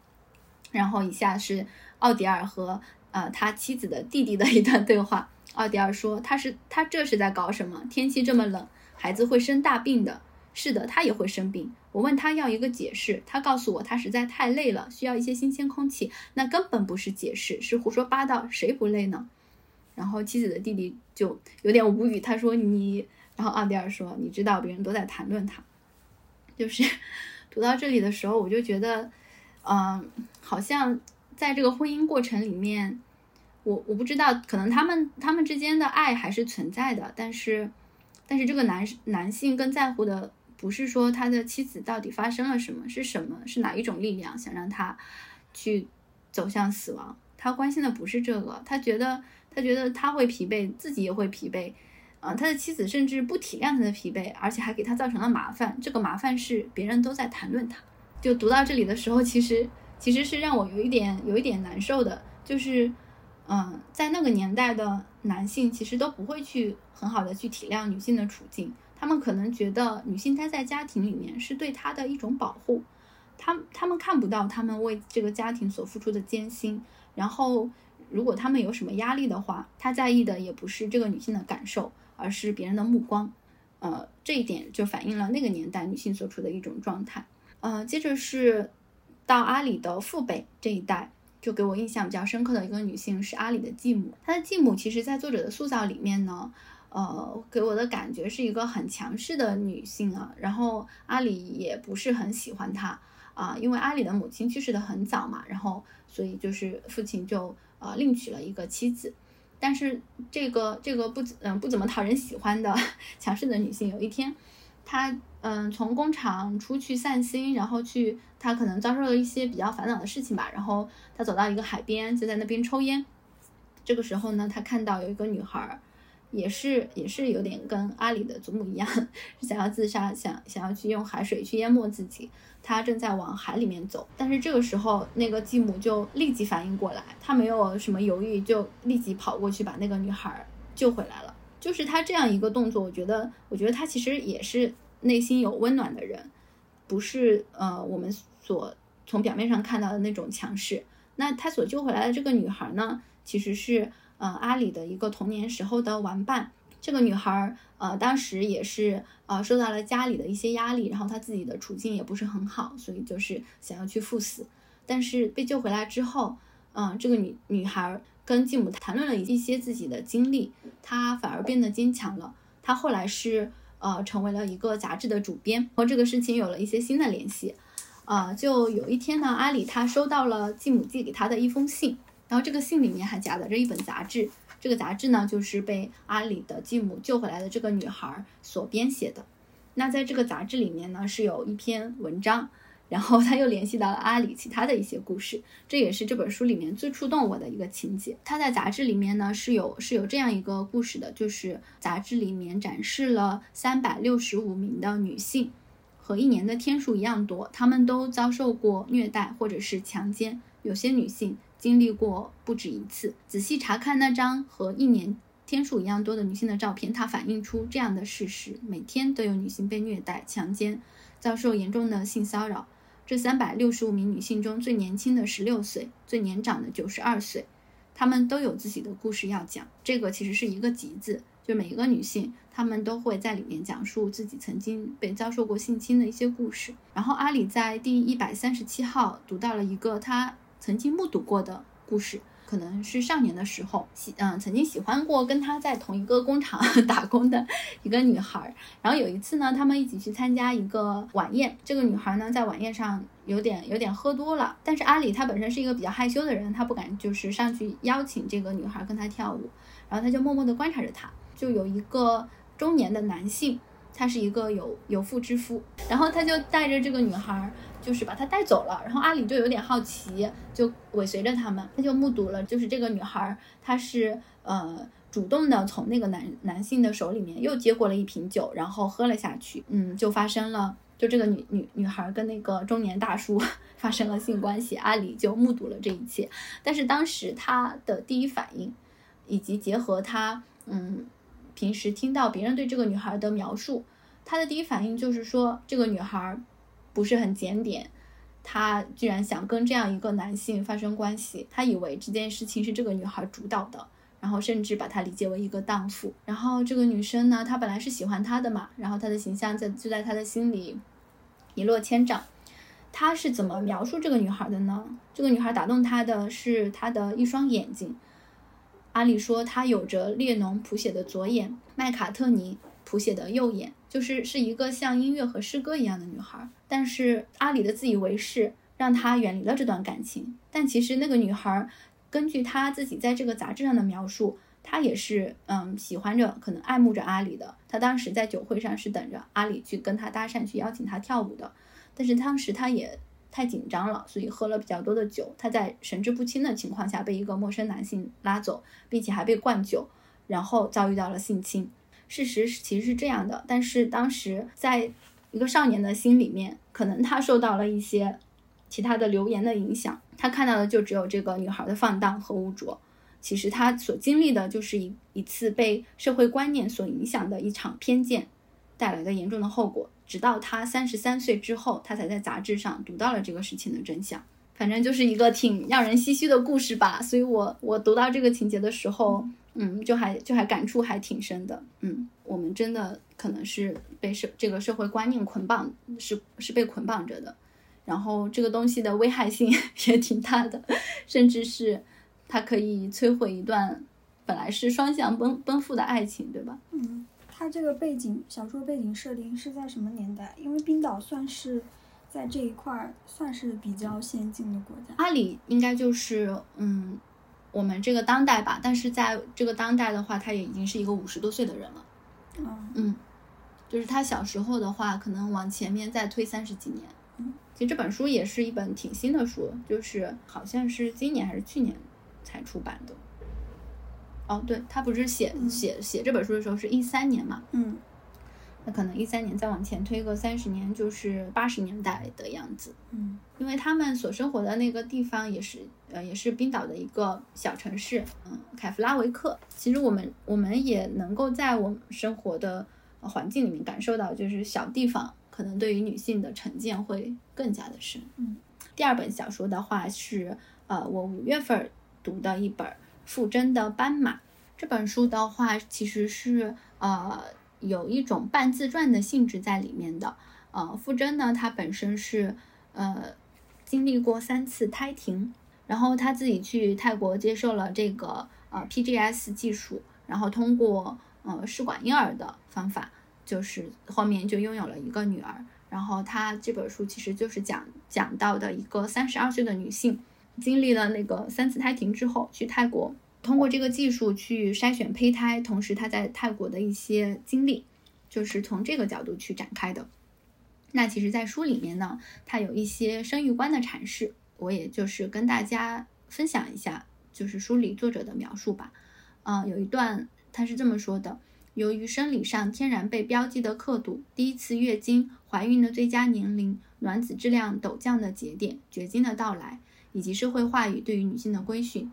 然后以下是奥迪尔和呃他妻子的弟弟的一段对话。奥迪尔说：“他是他这是在搞什么？天气这么冷，孩子会生大病的。是的，他也会生病。我问他要一个解释，他告诉我他实在太累了，需要一些新鲜空气。那根本不是解释，是胡说八道。谁不累呢？”然后妻子的弟弟就有点无语，他说：“你。”然后奥迪尔说：“你知道别人都在谈论他。”就是。读到这里的时候，我就觉得，嗯，好像在这个婚姻过程里面，我我不知道，可能他们他们之间的爱还是存在的，但是，但是这个男男性更在乎的不是说他的妻子到底发生了什么，是什么，是哪一种力量想让他去走向死亡？他关心的不是这个，他觉得他觉得他会疲惫，自己也会疲惫。啊，他的妻子甚至不体谅他的疲惫，而且还给他造成了麻烦。这个麻烦是别人都在谈论他。就读到这里的时候，其实其实是让我有一点有一点难受的。就是，嗯，在那个年代的男性其实都不会去很好的去体谅女性的处境，他们可能觉得女性待在家庭里面是对他的一种保护，他他们看不到他们为这个家庭所付出的艰辛。然后，如果他们有什么压力的话，他在意的也不是这个女性的感受。而是别人的目光，呃，这一点就反映了那个年代女性所处的一种状态。呃，接着是到阿里的父辈这一代，就给我印象比较深刻的一个女性是阿里的继母。她的继母其实，在作者的塑造里面呢，呃，给我的感觉是一个很强势的女性啊。然后阿里也不是很喜欢她啊，因为阿里的母亲去世的很早嘛，然后所以就是父亲就呃另娶了一个妻子。但是这个这个不嗯不怎么讨人喜欢的 强势的女性，有一天，她嗯从工厂出去散心，然后去他可能遭受了一些比较烦恼的事情吧，然后他走到一个海边，就在那边抽烟。这个时候呢，他看到有一个女孩。也是也是有点跟阿里的祖母一样，想要自杀，想想要去用海水去淹没自己。他正在往海里面走，但是这个时候那个继母就立即反应过来，他没有什么犹豫，就立即跑过去把那个女孩救回来了。就是他这样一个动作，我觉得，我觉得他其实也是内心有温暖的人，不是呃我们所从表面上看到的那种强势。那他所救回来的这个女孩呢，其实是。嗯，阿里的一个童年时候的玩伴，这个女孩，呃，当时也是呃受到了家里的一些压力，然后她自己的处境也不是很好，所以就是想要去赴死。但是被救回来之后，嗯，这个女女孩跟继母谈论了一些自己的经历，她反而变得坚强了。她后来是呃成为了一个杂志的主编，和这个事情有了一些新的联系。啊，就有一天呢，阿里她收到了继母寄给她的一封信。然后这个信里面还夹杂着一本杂志，这个杂志呢就是被阿里的继母救回来的这个女孩所编写的。那在这个杂志里面呢是有一篇文章，然后他又联系到了阿里其他的一些故事，这也是这本书里面最触动我的一个情节。他在杂志里面呢是有是有这样一个故事的，就是杂志里面展示了三百六十五名的女性，和一年的天数一样多，她们都遭受过虐待或者是强奸。有些女性经历过不止一次。仔细查看那张和一年天数一样多的女性的照片，它反映出这样的事实：每天都有女性被虐待、强奸，遭受严重的性骚扰。这三百六十五名女性中，最年轻的十六岁，最年长的九十二岁，她们都有自己的故事要讲。这个其实是一个“集”字，就每一个女性，他们都会在里面讲述自己曾经被遭受过性侵的一些故事。然后阿里在第一百三十七号读到了一个他曾经目睹过的故事。可能是少年的时候喜嗯曾经喜欢过跟他在同一个工厂 打工的一个女孩，然后有一次呢，他们一起去参加一个晚宴，这个女孩呢在晚宴上有点有点喝多了，但是阿里他本身是一个比较害羞的人，他不敢就是上去邀请这个女孩跟他跳舞，然后他就默默地观察着她，就有一个中年的男性，他是一个有有妇之夫，然后他就带着这个女孩。就是把她带走了，然后阿里就有点好奇，就尾随着他们，他就目睹了，就是这个女孩，她是呃主动的从那个男男性的手里面又接过了一瓶酒，然后喝了下去，嗯，就发生了，就这个女女女孩跟那个中年大叔 发生了性关系，阿里就目睹了这一切，但是当时他的第一反应，以及结合他嗯平时听到别人对这个女孩的描述，他的第一反应就是说这个女孩。不是很检点，他居然想跟这样一个男性发生关系，他以为这件事情是这个女孩主导的，然后甚至把她理解为一个荡妇。然后这个女生呢，她本来是喜欢他的嘛，然后他的形象在就在他的心里一落千丈。他是怎么描述这个女孩的呢？这个女孩打动他的是她的一双眼睛。阿里说她有着列侬谱写的左眼，麦卡特尼谱写的右眼。就是是一个像音乐和诗歌一样的女孩，但是阿里的自以为是让她远离了这段感情。但其实那个女孩，根据她自己在这个杂志上的描述，她也是嗯喜欢着，可能爱慕着阿里的。她当时在酒会上是等着阿里去跟她搭讪，去邀请她跳舞的。但是当时她也太紧张了，所以喝了比较多的酒。他在神志不清的情况下被一个陌生男性拉走，并且还被灌酒，然后遭遇到了性侵。事实其实是这样的，但是当时在一个少年的心里面，可能他受到了一些其他的流言的影响，他看到的就只有这个女孩的放荡和污浊。其实他所经历的就是一一次被社会观念所影响的一场偏见带来的严重的后果。直到他三十三岁之后，他才在杂志上读到了这个事情的真相。反正就是一个挺让人唏嘘的故事吧。所以我我读到这个情节的时候。嗯，就还就还感触还挺深的。嗯，我们真的可能是被社这个社会观念捆绑，是是被捆绑着的。然后这个东西的危害性 也挺大的，甚至是它可以摧毁一段本来是双向奔奔赴的爱情，对吧？嗯，它这个背景小说背景设定是在什么年代？因为冰岛算是在这一块算是比较先进的国家。阿里应该就是嗯。我们这个当代吧，但是在这个当代的话，他也已经是一个五十多岁的人了。嗯嗯，就是他小时候的话，可能往前面再推三十几年。嗯，其实这本书也是一本挺新的书，就是好像是今年还是去年才出版的。哦，对，他不是写写写这本书的时候是一三年嘛？嗯。那可能一三年再往前推个三十年，就是八十年代的样子。嗯，因为他们所生活的那个地方也是，呃，也是冰岛的一个小城市，嗯，凯夫拉维克。其实我们我们也能够在我们生活的环境里面感受到，就是小地方可能对于女性的成见会更加的深。嗯，第二本小说的话是，呃，我五月份读的一本傅真的《斑马》。这本书的话其实是，呃。有一种半自传的性质在里面的，呃，傅真呢，她本身是呃经历过三次胎停，然后她自己去泰国接受了这个呃 PGS 技术，然后通过呃试管婴儿的方法，就是后面就拥有了一个女儿。然后她这本书其实就是讲讲到的一个三十二岁的女性，经历了那个三次胎停之后去泰国。通过这个技术去筛选胚胎，同时他在泰国的一些经历，就是从这个角度去展开的。那其实，在书里面呢，它有一些生育观的阐释，我也就是跟大家分享一下，就是书里作者的描述吧。嗯，有一段他是这么说的：由于生理上天然被标记的刻度，第一次月经、怀孕的最佳年龄、卵子质量陡降的节点、绝经的到来。以及社会话语对于女性的规训。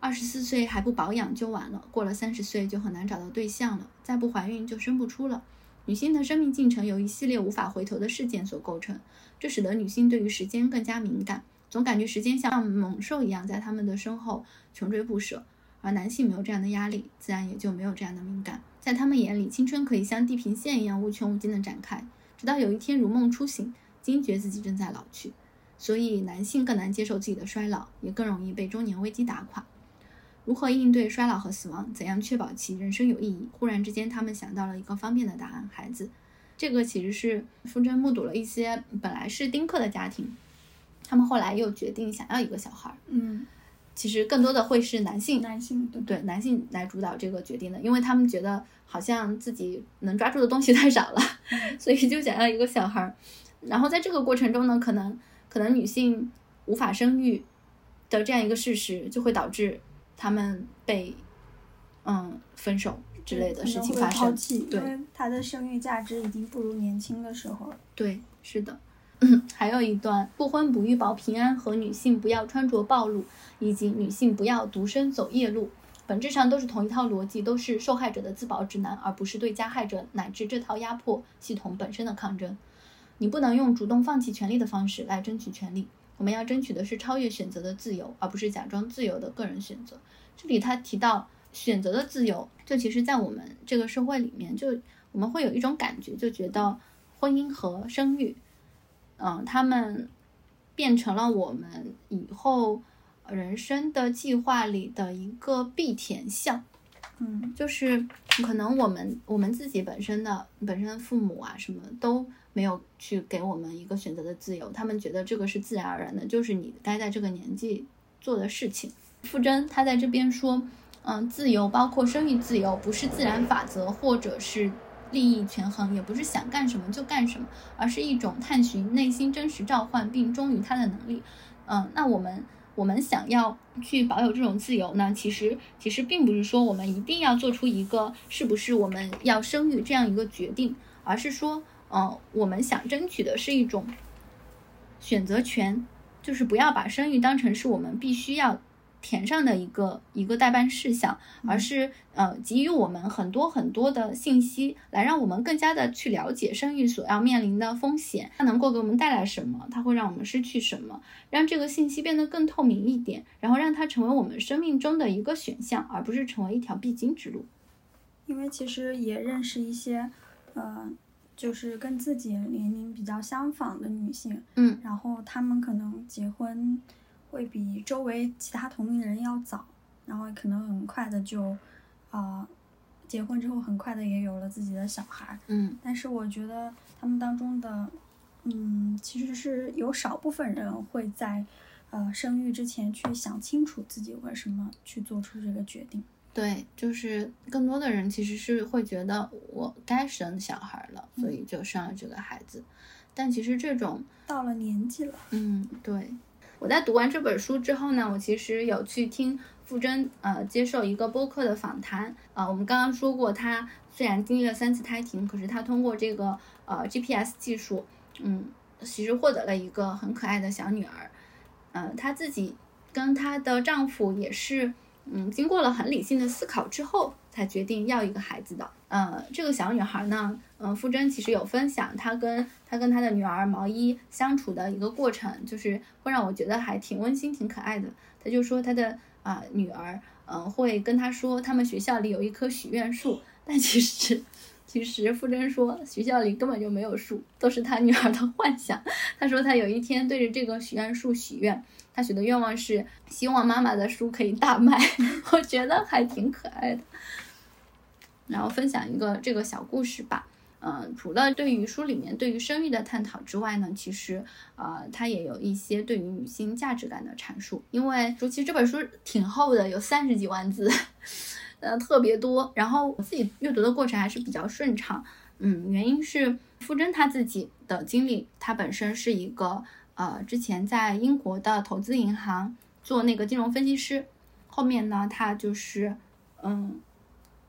二十四岁还不保养就晚了，过了三十岁就很难找到对象了，再不怀孕就生不出了。女性的生命进程由一系列无法回头的事件所构成，这使得女性对于时间更加敏感，总感觉时间像猛兽一样在她们的身后穷追不舍。而男性没有这样的压力，自然也就没有这样的敏感。在他们眼里，青春可以像地平线一样无穷无尽的展开，直到有一天如梦初醒，惊觉自己正在老去。所以，男性更难接受自己的衰老，也更容易被中年危机打垮。如何应对衰老和死亡？怎样确保其人生有意义？忽然之间，他们想到了一个方便的答案：孩子。这个其实是傅真目睹了一些本来是丁克的家庭，他们后来又决定想要一个小孩。嗯，其实更多的会是男性，男性对男性来主导这个决定的，因为他们觉得好像自己能抓住的东西太少了，所以就想要一个小孩。然后在这个过程中呢，可能可能女性无法生育的这样一个事实，就会导致。他们被嗯分手之类的事情发生，对，因为他的生育价值已经不如年轻的时候了。对，是的。还有一段不婚不育保平安和女性不要穿着暴露，以及女性不要独身走夜路，本质上都是同一套逻辑，都是受害者的自保指南，而不是对加害者乃至这套压迫系统本身的抗争。你不能用主动放弃权利的方式来争取权利。我们要争取的是超越选择的自由，而不是假装自由的个人选择。这里他提到选择的自由，就其实，在我们这个社会里面，就我们会有一种感觉，就觉得婚姻和生育，嗯，他们变成了我们以后人生的计划里的一个必填项。嗯，就是可能我们我们自己本身的本身父母啊，什么都。没有去给我们一个选择的自由，他们觉得这个是自然而然的，就是你该在这个年纪做的事情。傅真他在这边说，嗯，自由包括生育自由，不是自然法则，或者是利益权衡，也不是想干什么就干什么，而是一种探寻内心真实召唤并忠于他的能力。嗯，那我们我们想要去保有这种自由呢？其实其实并不是说我们一定要做出一个是不是我们要生育这样一个决定，而是说。嗯，我们想争取的是一种选择权，就是不要把生育当成是我们必须要填上的一个一个代办事项，而是呃给予我们很多很多的信息，来让我们更加的去了解生育所要面临的风险，它能够给我们带来什么，它会让我们失去什么，让这个信息变得更透明一点，然后让它成为我们生命中的一个选项，而不是成为一条必经之路。因为其实也认识一些，呃。就是跟自己年龄比较相仿的女性，嗯，然后她们可能结婚会比周围其他同龄人要早，然后可能很快的就，啊，结婚之后很快的也有了自己的小孩，嗯，但是我觉得他们当中的，嗯，其实是有少部分人会在，呃，生育之前去想清楚自己为什么去做出这个决定。对，就是更多的人其实是会觉得我该生小孩了，所以就生了这个孩子。但其实这种到了年纪了，嗯，对。我在读完这本书之后呢，我其实有去听傅真呃接受一个播客的访谈啊。我们刚刚说过，他虽然经历了三次胎停，可是他通过这个呃 GPS 技术，嗯，其实获得了一个很可爱的小女儿。嗯，她自己跟她的丈夫也是。嗯，经过了很理性的思考之后，才决定要一个孩子的。呃，这个小女孩呢，嗯，傅真其实有分享她跟她跟她的女儿毛衣相处的一个过程，就是会让我觉得还挺温馨、挺可爱的。她就说她的啊女儿，嗯，会跟她说他们学校里有一棵许愿树，但其实其实傅真说学校里根本就没有树，都是她女儿的幻想。她说她有一天对着这个许愿树许愿。他许的愿望是希望妈妈的书可以大卖，我觉得还挺可爱的。然后分享一个这个小故事吧。嗯，除了对于书里面对于生育的探讨之外呢，其实呃，它也有一些对于女性价值感的阐述。因为其实这本书挺厚的，有三十几万字，呃，特别多。然后我自己阅读的过程还是比较顺畅。嗯，原因是傅真他自己的经历，他本身是一个。呃，之前在英国的投资银行做那个金融分析师，后面呢，他就是，嗯，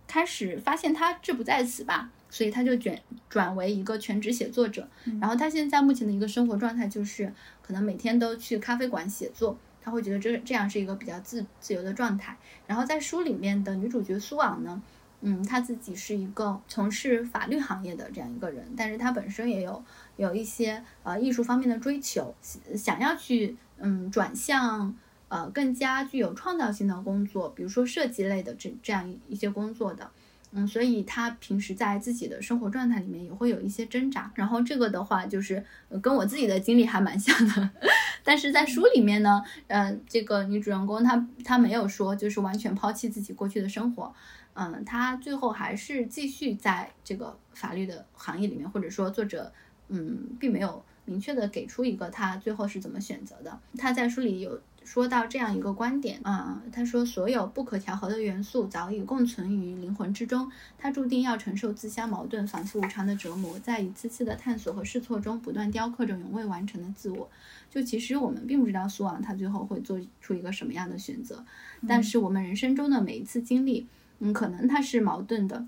开始发现他志不在此吧，所以他就转转为一个全职写作者。然后他现在目前的一个生活状态就是，可能每天都去咖啡馆写作。他会觉得这这样是一个比较自自由的状态。然后在书里面的女主角苏昂呢，嗯，她自己是一个从事法律行业的这样一个人，但是她本身也有有一些呃艺术方面的追求，想要去嗯转向呃更加具有创造性的工作，比如说设计类的这这样一些工作的。嗯，所以他平时在自己的生活状态里面也会有一些挣扎。然后这个的话，就是跟我自己的经历还蛮像的。但是在书里面呢，嗯，这个女主人公她她没有说就是完全抛弃自己过去的生活。嗯，他最后还是继续在这个法律的行业里面，或者说作者嗯并没有明确的给出一个他最后是怎么选择的。他在书里有。说到这样一个观点啊，他说所有不可调和的元素早已共存于灵魂之中，他注定要承受自相矛盾、反复无常的折磨，在一次次的探索和试错中，不断雕刻着永未完成的自我。就其实我们并不知道苏昂他最后会做出一个什么样的选择，但是我们人生中的每一次经历，嗯，可能它是矛盾的，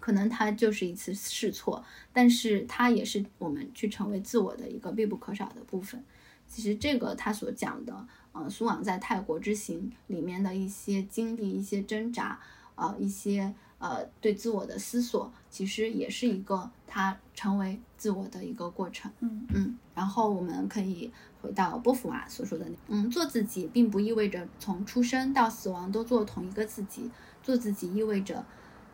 可能它就是一次试错，但是它也是我们去成为自我的一个必不可少的部分。其实这个他所讲的。呃，苏昂在泰国之行里面的一些经历、一些挣扎，呃，一些呃对自我的思索，其实也是一个他成为自我的一个过程。嗯嗯。然后我们可以回到波伏娃所说的，嗯，做自己并不意味着从出生到死亡都做同一个自己，做自己意味着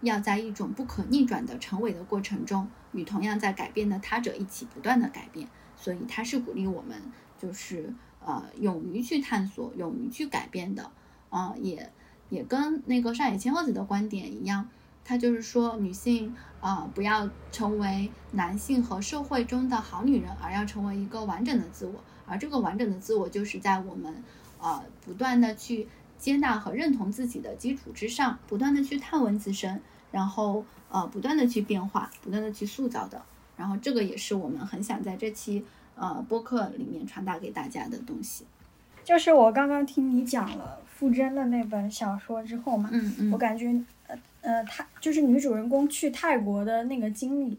要在一种不可逆转的成为的过程中，与同样在改变的他者一起不断的改变。所以他是鼓励我们，就是。呃，勇于去探索，勇于去改变的，啊，也也跟那个上野千鹤子的观点一样，他就是说，女性啊，不要成为男性和社会中的好女人，而要成为一个完整的自我，而这个完整的自我，就是在我们呃不断的去接纳和认同自己的基础之上，不断的去探问自身，然后呃不断的去变化，不断的去塑造的，然后这个也是我们很想在这期。呃，播客里面传达给大家的东西，就是我刚刚听你讲了傅真的那本小说之后嘛，嗯嗯，我感觉呃呃，他就是女主人公去泰国的那个经历，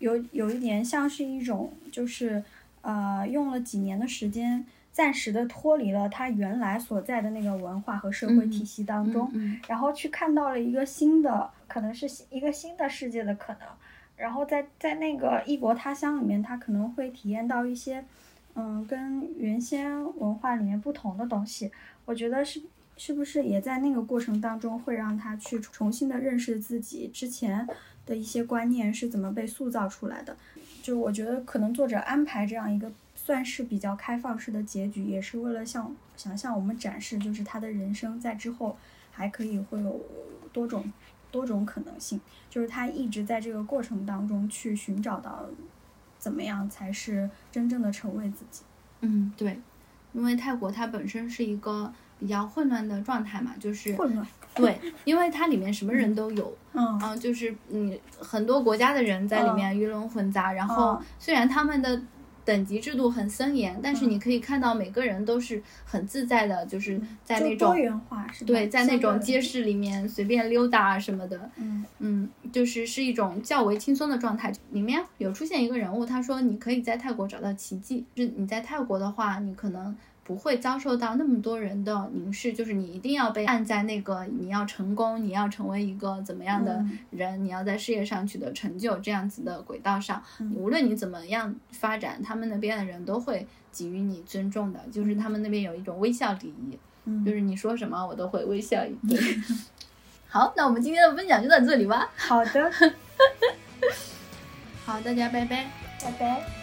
有有一点像是一种，就是呃，用了几年的时间，暂时的脱离了他原来所在的那个文化和社会体系当中，然后去看到了一个新的，可能是一个新的世界的可能。然后在在那个异国他乡里面，他可能会体验到一些，嗯，跟原先文化里面不同的东西。我觉得是是不是也在那个过程当中会让他去重新的认识自己之前的一些观念是怎么被塑造出来的？就我觉得可能作者安排这样一个算是比较开放式的结局，也是为了向想向我们展示，就是他的人生在之后还可以会有多种。多种可能性，就是他一直在这个过程当中去寻找到，怎么样才是真正的成为自己。嗯，对，因为泰国它本身是一个比较混乱的状态嘛，就是混乱。对，因为它里面什么人都有，嗯，就是嗯很多国家的人在里面鱼龙混杂，然后虽然他们的。等级制度很森严，但是你可以看到每个人都是很自在的，就是在那种多元化是对，在那种街市里面随便溜达啊什么的，嗯嗯，就是是一种较为轻松的状态。里面有出现一个人物，他说你可以在泰国找到奇迹，就是你在泰国的话，你可能。不会遭受到那么多人的凝视，就是你一定要被按在那个你要成功，你要成为一个怎么样的人，你要在事业上取得成就这样子的轨道上，无论你怎么样发展，他们那边的人都会给予你尊重的，就是他们那边有一种微笑礼仪，就是你说什么我都会微笑一对。好，那我们今天的分享就到这里吧。好的，好，大家拜拜，拜拜。